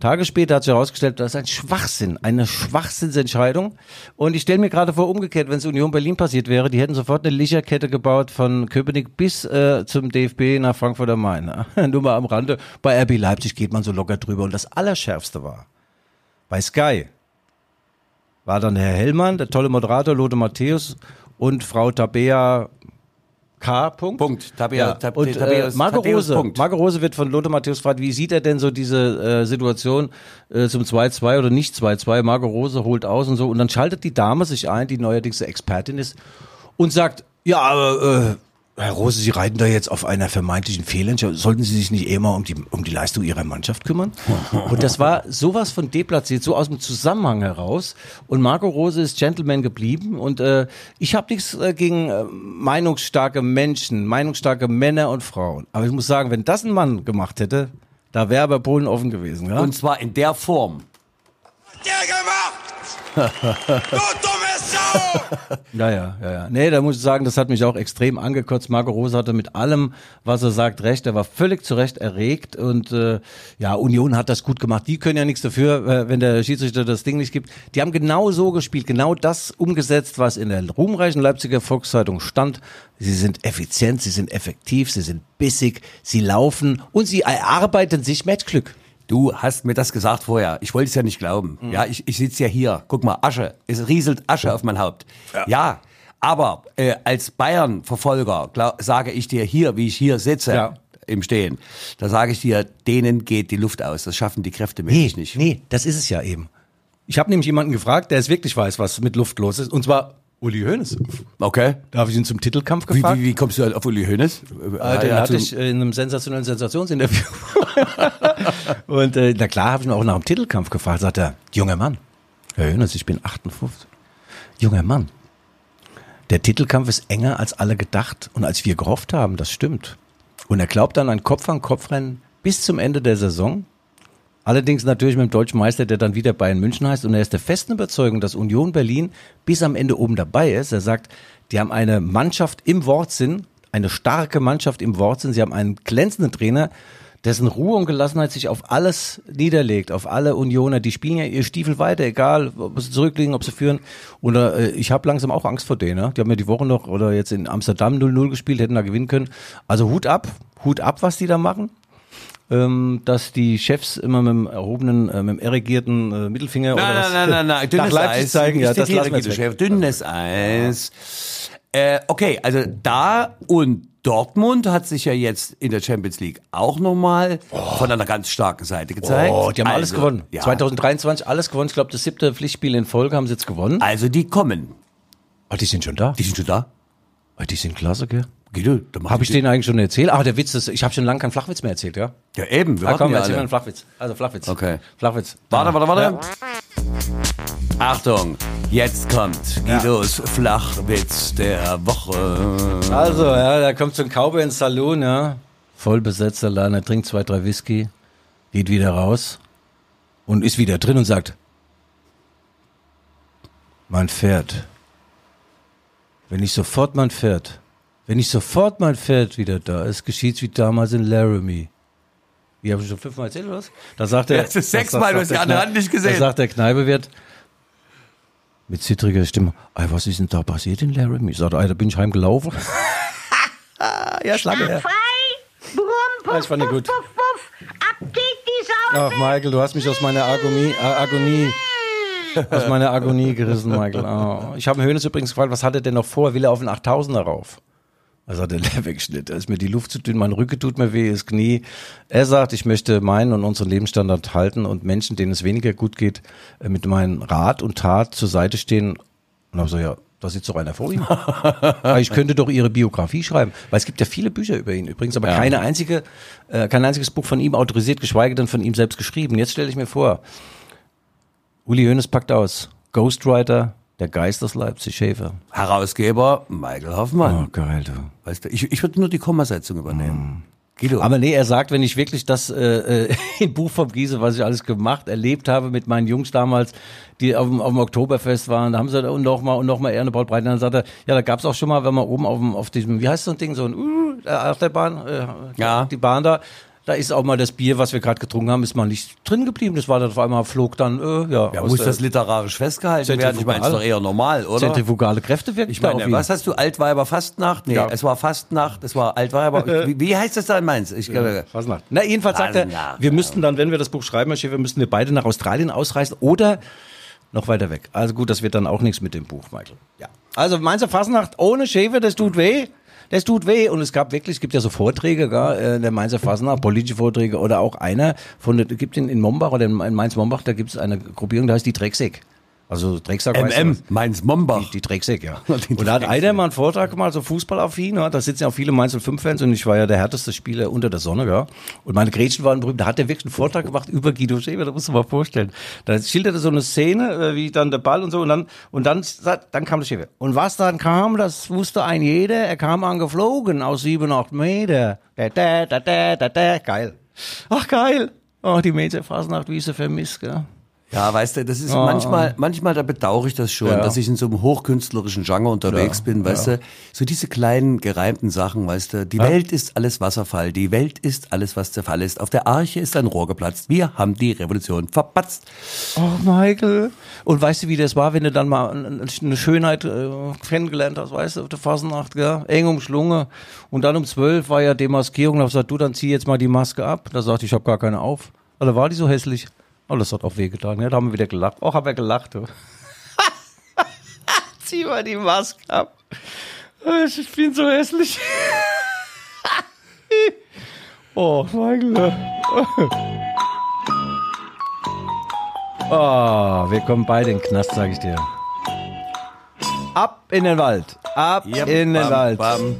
Tage später hat sich herausgestellt, das ist ein Schwachsinn, eine Schwachsinnsentscheidung. Und ich stelle mir gerade vor, umgekehrt, wenn es Union Berlin passiert wäre, die hätten sofort eine Licherkette gebaut von Köpenick bis äh, zum DFB nach Frankfurt am Main. Nur mal am Rande. Bei RB Leipzig geht man so locker drüber. Und das Allerschärfste war, bei Sky war dann Herr Hellmann, der tolle Moderator Lothar Matthäus und Frau Tabea K. Punkt. Punkt. Tabea- Tab- und äh, Marco Rose, Punkt. Marco Rose wird von Lothar Matthäus gefragt, wie sieht er denn so diese äh, Situation äh, zum 2-2 oder nicht 2-2? Marco Rose holt aus und so und dann schaltet die Dame sich ein, die neuerdings eine Expertin ist und sagt, ja, aber äh, Herr Rose, Sie reiten da jetzt auf einer vermeintlichen Fehlentscheidung. Sollten Sie sich nicht eher mal um die, um die Leistung Ihrer Mannschaft kümmern? Und das war sowas von deplatziert, so aus dem Zusammenhang heraus. Und Marco Rose ist Gentleman geblieben. Und äh, ich habe nichts äh, gegen äh, meinungsstarke Menschen, meinungsstarke Männer und Frauen. Aber ich muss sagen, wenn das ein Mann gemacht hätte, da wäre aber Polen offen gewesen. Ja? Und zwar in der Form. der gemacht? Du dumme Sau! Ja, ja, ja, ja. Nee, da muss ich sagen, das hat mich auch extrem angekotzt. Marco Rose hatte mit allem, was er sagt, recht. Er war völlig zu Recht erregt und äh, ja, Union hat das gut gemacht. Die können ja nichts dafür, äh, wenn der Schiedsrichter das Ding nicht gibt. Die haben genau so gespielt, genau das umgesetzt, was in der ruhmreichen Leipziger Volkszeitung stand. Sie sind effizient, sie sind effektiv, sie sind bissig, sie laufen und sie erarbeiten sich Matchglück. Du hast mir das gesagt vorher. Ich wollte es ja nicht glauben. Ja, ich, ich sitze ja hier. Guck mal, Asche. Es rieselt Asche auf mein Haupt. Ja, aber äh, als Bayern-Verfolger sage ich dir hier, wie ich hier sitze, Ja. im Stehen, da sage ich dir, denen geht die Luft aus. Das schaffen die Kräfte Nee, nicht. nee, das ist es ja eben. Ich habe nämlich jemanden gefragt, der es wirklich weiß, was mit Luft los ist. Und zwar Uli Hoeneß. Okay. Da habe ich ihn zum Titelkampf Wie, gefragt. wie, wie kommst du auf Uli Hoeneß? Äh, den hatte ich äh, in einem sensationellen Sensationsinterview. und äh, na klar habe ich ihn auch nach dem Titelkampf gefragt. Sagt er, junger Mann, Herr Hoeneß, ich bin 58. Junger Mann, der Titelkampf ist enger als alle gedacht und als wir gehofft haben, das stimmt. Und er glaubt an ein Kopf-an-Kopf-Rennen bis zum Ende der Saison. Allerdings natürlich mit dem deutschen Meister, der dann wieder Bayern München heißt. Und er ist der festen Überzeugung, dass Union Berlin bis am Ende oben dabei ist. Er sagt, die haben eine Mannschaft im Wortsinn, eine starke Mannschaft im Wortsinn. Sie haben einen glänzenden Trainer, dessen Ruhe und Gelassenheit sich auf alles niederlegt, auf alle Unioner. Die spielen ja ihr Stiefel weiter, egal, ob sie zurückliegen, ob sie führen. Oder äh, ich habe langsam auch Angst vor denen. Ne? Die haben ja die Woche noch oder jetzt in Amsterdam 0-0 gespielt, hätten da gewinnen können. Also Hut ab, Hut ab, was die da machen ähm, dass die Chefs immer mit dem erhobenen, äh, mit dem erregierten äh, Mittelfinger oder Nein, was nein, nein, nein, nach dünnes Leipzig Eis. zeigen. Ja, Ich das zitiere lassen wir. Schäfer. Dünnes Eis. Äh, okay, also da und Dortmund hat sich ja jetzt in der Champions League auch nochmal von einer ganz starken Seite gezeigt. Oh, die haben alles Also, gewonnen. Ja, 2023 alles gewonnen. Ich glaube, das siebte Pflichtspiel in Folge haben sie jetzt gewonnen. also die kommen. Ah, die sind schon da. Die sind schon da. Ah, die sind klasse, gell? Guido, da mach Habe ich denen eigentlich schon erzählt? Ah, der Witz, ist, ich habe schon lange keinen Flachwitz mehr erzählt, ja? Ja, eben. Wir Ah, komm, ja erzähl mal einen Flachwitz. Also Flachwitz. Okay. Flachwitz. Warte, warte, warte. Ja. Achtung, jetzt kommt Guidos Flachwitz der Woche. Also, ja, da kommt so ein Cowboy ins Saloon, ja. Voll besetzter Laden, er trinkt zwei, drei Whisky, geht wieder raus und ist wieder drin und sagt, mein Pferd, wenn ich sofort mein Pferd, wenn ich sofort mein Pferd wieder da ist, geschieht's wie damals in Laramie. Wie habe ich schon fünfmal erzählt, oder was? Da sagt er. Das ist sechsmal, du hast die andere Hand nicht gesehen. Da sagt der Kneipewirt mit zittriger Stimme, "Ei, was ist denn da passiert in Laramie? Sagt er, "Ei, da bin ich heimgelaufen. ja, Schlange, ja. Brumm, puff, Ja, ich fand ihn puff, gut. puff, puff. Ab geht die Sau! Ach, Michael, du hast mich aus meiner Agonie, äh, Agonie aus meiner Agonie gerissen, Michael. Oh. Ich habe Hönes übrigens gefragt, was hat er denn noch vor? Will er auf den 8000er rauf? Also hat er leer weggeschnitten. Da ist mir die Luft zu dünn, mein Rücken tut mir weh, das Knie. Er sagt, ich möchte meinen und unseren Lebensstandard halten und Menschen, denen es weniger gut geht, äh, mit meinem Rat und Tat zur Seite stehen. Und habe so, ja, da sitzt doch einer vor ihm. Aber ich könnte doch ihre Biografie schreiben. Weil es gibt ja viele Bücher über ihn übrigens, aber keine einzige, äh, kein einziges Buch von ihm autorisiert, geschweige denn von ihm selbst geschrieben. Jetzt stelle ich mir vor, Uli Hoeneß packt aus. Ghostwriter, der Geist aus Leipzig, Schäfer. Herausgeber Michael Hoffmann. Oh, geil, du. Weißt du, ich, ich würde nur die Kommasetzung übernehmen. Guido. Aber nee, er sagt, wenn ich wirklich das äh, äh, im Buch vom Giese, was ich alles gemacht, erlebt habe mit meinen Jungs damals, die auf dem, auf dem Oktoberfest waren, da haben sie und noch mal und noch mal Erne Paul Breitner, dann sagt er, ja, da gab's auch schon mal, wenn man oben auf dem, auf diesem, wie heißt so ein Ding, so ein uh, Achterbahn, äh, Ja. die Bahn da, da ist auch mal das Bier, was wir gerade getrunken haben, ist mal nicht drin geblieben. Das war dann auf einmal flog dann, äh, ja, ja, muss der- das literarisch festgehalten werden? Ich meine, ist doch eher normal, oder? zentrifugale Kräfte wirken Ich da meine, was hast du? Altweiber Fastnacht? Nee, Ja. es war Fastnacht, es war Altweiber. wie, wie heißt das da in Mainz? Ich glaube, Fasnacht. Na, jedenfalls sagt er, wir müssten dann, wenn wir das Buch schreiben, Herr Schäfer, müssten wir beide nach Australien ausreisen oder noch weiter weg. Also gut, das wird dann auch nichts mit dem Buch, Michael. Ja. Also Mainzer Fasnacht ohne Schäfer, das tut weh. Das tut weh. Und es gab wirklich, es gibt ja so Vorträge, gell, äh, der Mainzer Fasnacht, politische Vorträge oder auch einer von, gibt in, in Mombach oder in Mainz-Mombach, da gibt es eine Gruppierung, da heißt die Drecksäck. Also Drecksack du MM, was? Mainz Mombach. Die, die Drecksäck, ja. Die Und da hat einer mal einen Vortrag gemacht, so Fußballaffin, ja, da sitzen ja auch viele Mainz 05-Fans und ich war ja der härteste Spieler unter der Sonne, ja. Und meine Gretchen waren berühmt, da hat er wirklich einen Vortrag gemacht über Guido Schäfer, da musst du mal vorstellen. Da schilderte so eine Szene, äh, wie dann der Ball und so und dann, und dann, dann kam der Schäfer. Und was dann kam, das wusste ein jeder, er kam angeflogen aus sieben, acht Meter. Da, da, da, da, da, da, geil. Ach, geil. Ach, die Mädchen Fasnacht, wie sie vermisst, gell. Ja, weißt du, das ist manchmal, manchmal, da bedauere ich das schon, Ja. dass ich in so einem hochkünstlerischen Genre unterwegs bin, weißt du, so diese kleinen gereimten Sachen, weißt du, die Welt ist alles Wasserfall, die Welt ist alles, was der Fall ist, auf der Arche ist ein Rohr geplatzt, wir haben die Revolution verpatzt. Oh, Michael. Und weißt du, wie das war, wenn du dann mal eine Schönheit äh, kennengelernt hast, weißt du, auf der Fasnacht, gell? eng umschlungen. Und dann um zwölf war ja Demaskierung, da hab ich gesagt, du, dann zieh jetzt mal die Maske ab. Da sagte ich, ich habe gar keine auf. Also war die so hässlich. Oh, das hat auch wehgetan, ja, da haben wir wieder gelacht. Oh, hab er gelacht, du. zieh mal die Maske ab. Ich bin so hässlich. oh, Michael. Oh, wir kommen beide in den Knast, sag ich dir. Ab in den Wald. Ab in den bam, Wald. bam.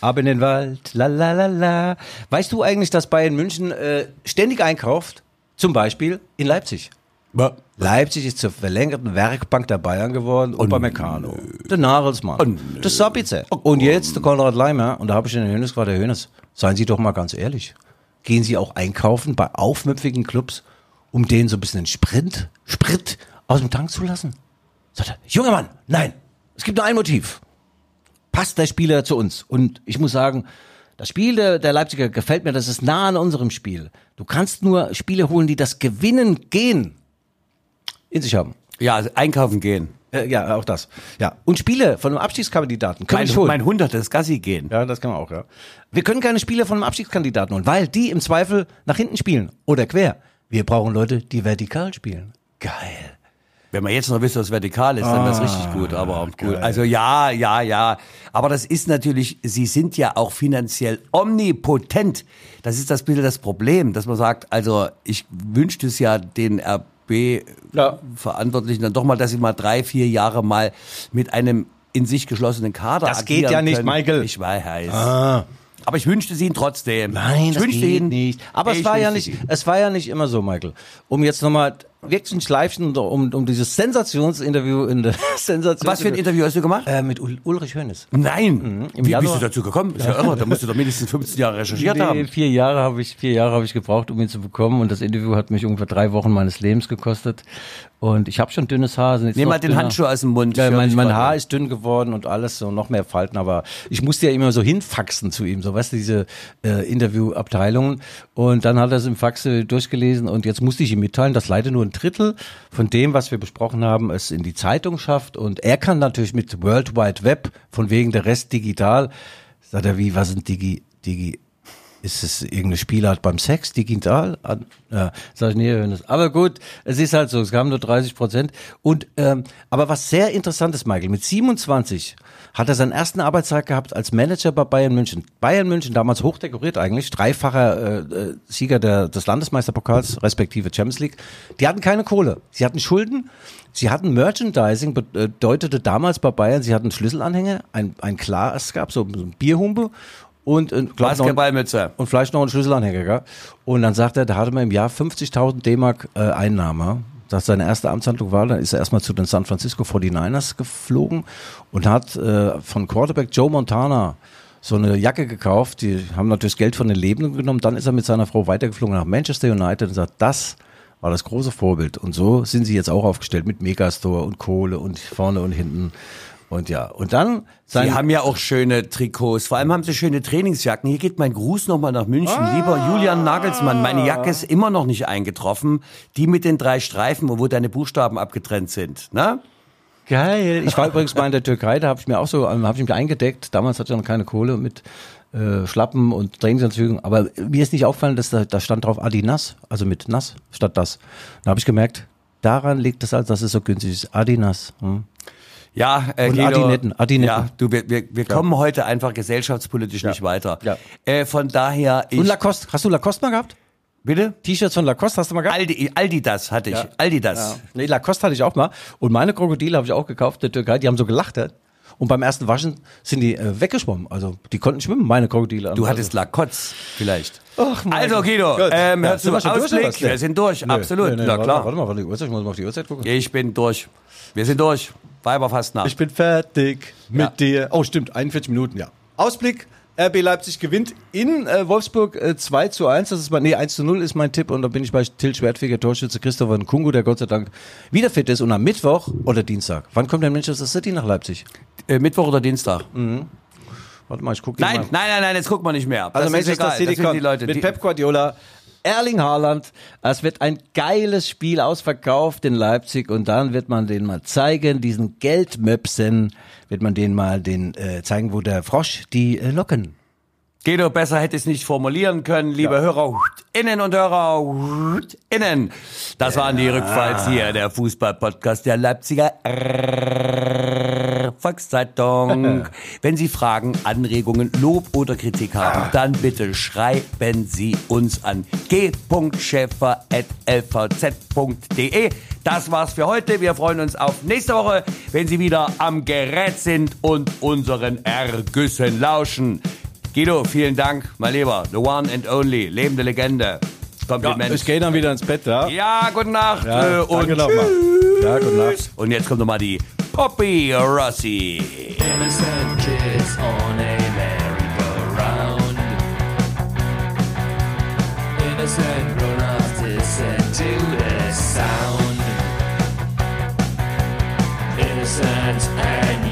Ab in den Wald. La la la la. Weißt du eigentlich, dass Bayern München äh, ständig einkauft? Zum Beispiel in Leipzig. Ba- Leipzig ist zur verlängerten Werkbank der Bayern geworden. Und bei Meccano. Der Nagelsmann. der Sabitzer. Und jetzt der Konrad Leimer. Und da habe ich den Hönes gefragt, Herr Hönes, seien Sie doch mal ganz ehrlich. Gehen Sie auch einkaufen bei aufmüpfigen Clubs, um denen so ein bisschen den Sprint, Sprit aus dem Tank zu lassen? Sagt er, junger Mann, nein. Es gibt nur ein Motiv. Passt der Spieler zu uns? Und ich muss sagen, das Spiel der, der Leipziger gefällt mir, das ist nah an unserem Spiel. Du kannst nur Spiele holen, die das Gewinnen gehen in sich haben. Ja, also einkaufen gehen. Äh, ja, auch das. Ja. Und Spiele von einem Abstiegskandidaten können Mein, holen. mein hundertes Gassi gehen. ja, das kann man auch, ja. Wir können keine Spiele von einem Abstiegskandidaten holen, weil die im Zweifel nach hinten spielen oder quer. Wir brauchen Leute, die vertikal spielen. Geil. Wenn man jetzt noch wisst, was vertikal ist, dann wäre es Ah, richtig gut. Aber gut. Also ja, ja, ja. Aber das ist natürlich, sie sind ja auch finanziell omnipotent. Das ist das bisschen das Problem, dass man sagt, also ich wünschte es ja den Ja. RB-Verantwortlichen dann doch mal, dass sie mal drei, vier Jahre mal mit einem in sich geschlossenen Kader Das geht ja nicht, können. Michael. Ich weiß. Aber ich wünschte sie ihnen trotzdem. Nein, ich das wünschte geht ihnen, nicht. Aber es war ja nicht, ihnen. es war ja nicht immer so, Michael. Um jetzt nochmal wirklich ein Schleifchen um, um dieses Sensationsinterview in der Sensation. Was für ein Interview hast du gemacht? Äh, mit Ul Ulrich Hoeneß. Nein. im Wie bist Januar. du dazu gekommen? Ist ja irre. Da musst du doch mindestens 15 Jahre recherchiert Nee, haben. vier Jahre habe ich, vier Jahre habe ich gebraucht, um ihn zu bekommen. Und das Interview hat mich ungefähr drei Wochen meines Lebens gekostet. Und ich habe schon dünnes Haar. Nimm noch mal den dünner. Handschuh aus dem Mund. Ja, mein, mein. Haar ist dünn geworden und alles so noch mehr Falten, aber ich musste ja immer so hinfaxen zu ihm, so weißt du, diese äh, Interviewabteilungen. Und dann hat er es im Faxe durchgelesen und jetzt musste ich ihm mitteilen, dass leider nur ein Drittel von dem, was wir besprochen haben, es in die Zeitung schafft. Und er kann natürlich mit World Wide Web, von wegen der Rest digital, sagt er, wie, was sind Digi, Digi, ist es irgendeine Spielart beim Sex digital? An, ja, sag ich Hönes. Aber gut, es ist halt so, es kamen nur 30 Prozent. Und ähm, aber was sehr interessant ist, Michael, mit 27 hat er seinen ersten Arbeitstag gehabt als Manager bei Bayern München. Bayern München, damals hochdekoriert eigentlich, dreifacher äh, äh, Sieger der, des Landesmeisterpokals, respektive Champions League. Die hatten keine Kohle. Sie hatten Schulden. Sie hatten Merchandising, bedeutete damals bei Bayern, sie hatten Schlüsselanhänger, ein, ein Glas gab, so, so ein Bierhumpe und äh, Basketballmütze. und vielleicht noch einen Schlüsselanhänger. Gell? Und dann sagt er, da hatte man im Jahr 50.000 D-Mark äh, Einnahme. Das seine erste Amtshandlung war, dann ist er erstmal zu den San Francisco 49ers geflogen und hat äh, von Quarterback Joe Montana so eine Jacke gekauft. Die haben natürlich Geld von den Lebenden genommen. Dann ist er mit seiner Frau weitergeflogen nach Manchester United und sagt, das war das große Vorbild. Und so sind sie jetzt auch aufgestellt mit Megastore und Kohle und vorne und hinten. Und ja, und dann Sie haben ja auch schöne Trikots. Vor allem haben sie schöne Trainingsjacken. Hier geht mein Gruß nochmal nach München. Ah. Lieber Julian Nagelsmann, meine Jacke ist immer noch nicht eingetroffen. Die mit den drei Streifen, wo deine Buchstaben abgetrennt sind. Ne? Geil. Ich war übrigens mal in der Türkei, da habe ich mir auch so, ähm, habe ich mich eingedeckt. Damals hatte ich noch keine Kohle mit äh, Schlappen und Trainingsanzügen. Aber mir ist nicht aufgefallen, dass da, da stand drauf Adinas, also mit Nass statt das. Da habe ich gemerkt, daran liegt es halt, dass es so günstig ist. Adinas. Hm. Ja, äh, Und Guido, Adinetten, Adinetten. Ja, du, wir, wir, wir kommen heute einfach gesellschaftspolitisch nicht weiter. Ja. Äh, von daher, ich, Und Lacoste, hast du Lacoste mal gehabt? bitte? T-Shirts von Lacoste hast du mal gehabt? Aldi, Aldi das hatte ich. Aldi das. Ja. Nee, Lacoste hatte ich auch mal. Und meine Krokodile habe ich auch gekauft in der Türkei. Die haben so gelacht. ja. Und beim ersten Waschen sind die äh, weggeschwommen. Also die konnten schwimmen, meine Krokodile. Du hattest Lakotz vielleicht. Ach, mein also. Guido, ähm, Ja, durch, oder Ausblick? denn? wir sind durch, Nö, absolut. nö, nö, Na warte, klar. Mal, warte mal, warte, ich muss mal auf die Uhrzeit gucken. Ich bin durch. Wir sind durch. Weiber fast nach. Ich bin fertig mit Ja. dir. Oh, stimmt, 41 Minuten, ja. Ausblick. RB Leipzig gewinnt in äh, Wolfsburg äh, 2 zu 1. Das ist mein, nee, 1 zu 0 ist mein Tipp. Und da bin ich bei Till Schwertfeger, Torschütze Christopher Nkungu, der Gott sei Dank wieder fit ist. Und am Mittwoch oder Dienstag. Wann kommt denn Manchester City nach Leipzig? äh, Mittwoch oder Dienstag? Warte mal, ich gucke Nein, mal. nein, nein, nein, jetzt gucken wir nicht mehr. Also das ist Manchester. City kommt die Leute. mit Die, Pep Guardiola, Erling Haaland. Es wird ein geiles Spiel ausverkauft in Leipzig und dann wird man denen mal zeigen, diesen Geldmöpsen, wird man denen mal den äh, zeigen, wo der Frosch die äh, Locken. Guido, besser hätte ich es nicht formulieren können, liebe Hörer innen und Hörer innen. Das waren die Rückfallzieher, der Fußball-Podcast der Leipziger Volkszeitung. Wenn Sie Fragen, Anregungen, Lob oder Kritik haben, dann bitte schreiben Sie uns an g.schäfer.lvz.de. Das war's für heute. Wir freuen uns auf nächste Woche, wenn Sie wieder am Gerät sind und unseren Ergüssen lauschen. Guido, vielen Dank, mein Lieber. The one and only, lebende Legende. Kompliment. ich gehe dann wieder ins Bett, ja? Ja, gute Nacht äh, und danke nochmal. Ja, gute Nacht. Und jetzt kommt nochmal die Poppy Rossi. Innocent kids on a merry-go-round. Innocent grown-ups listen to the sound. Innocent and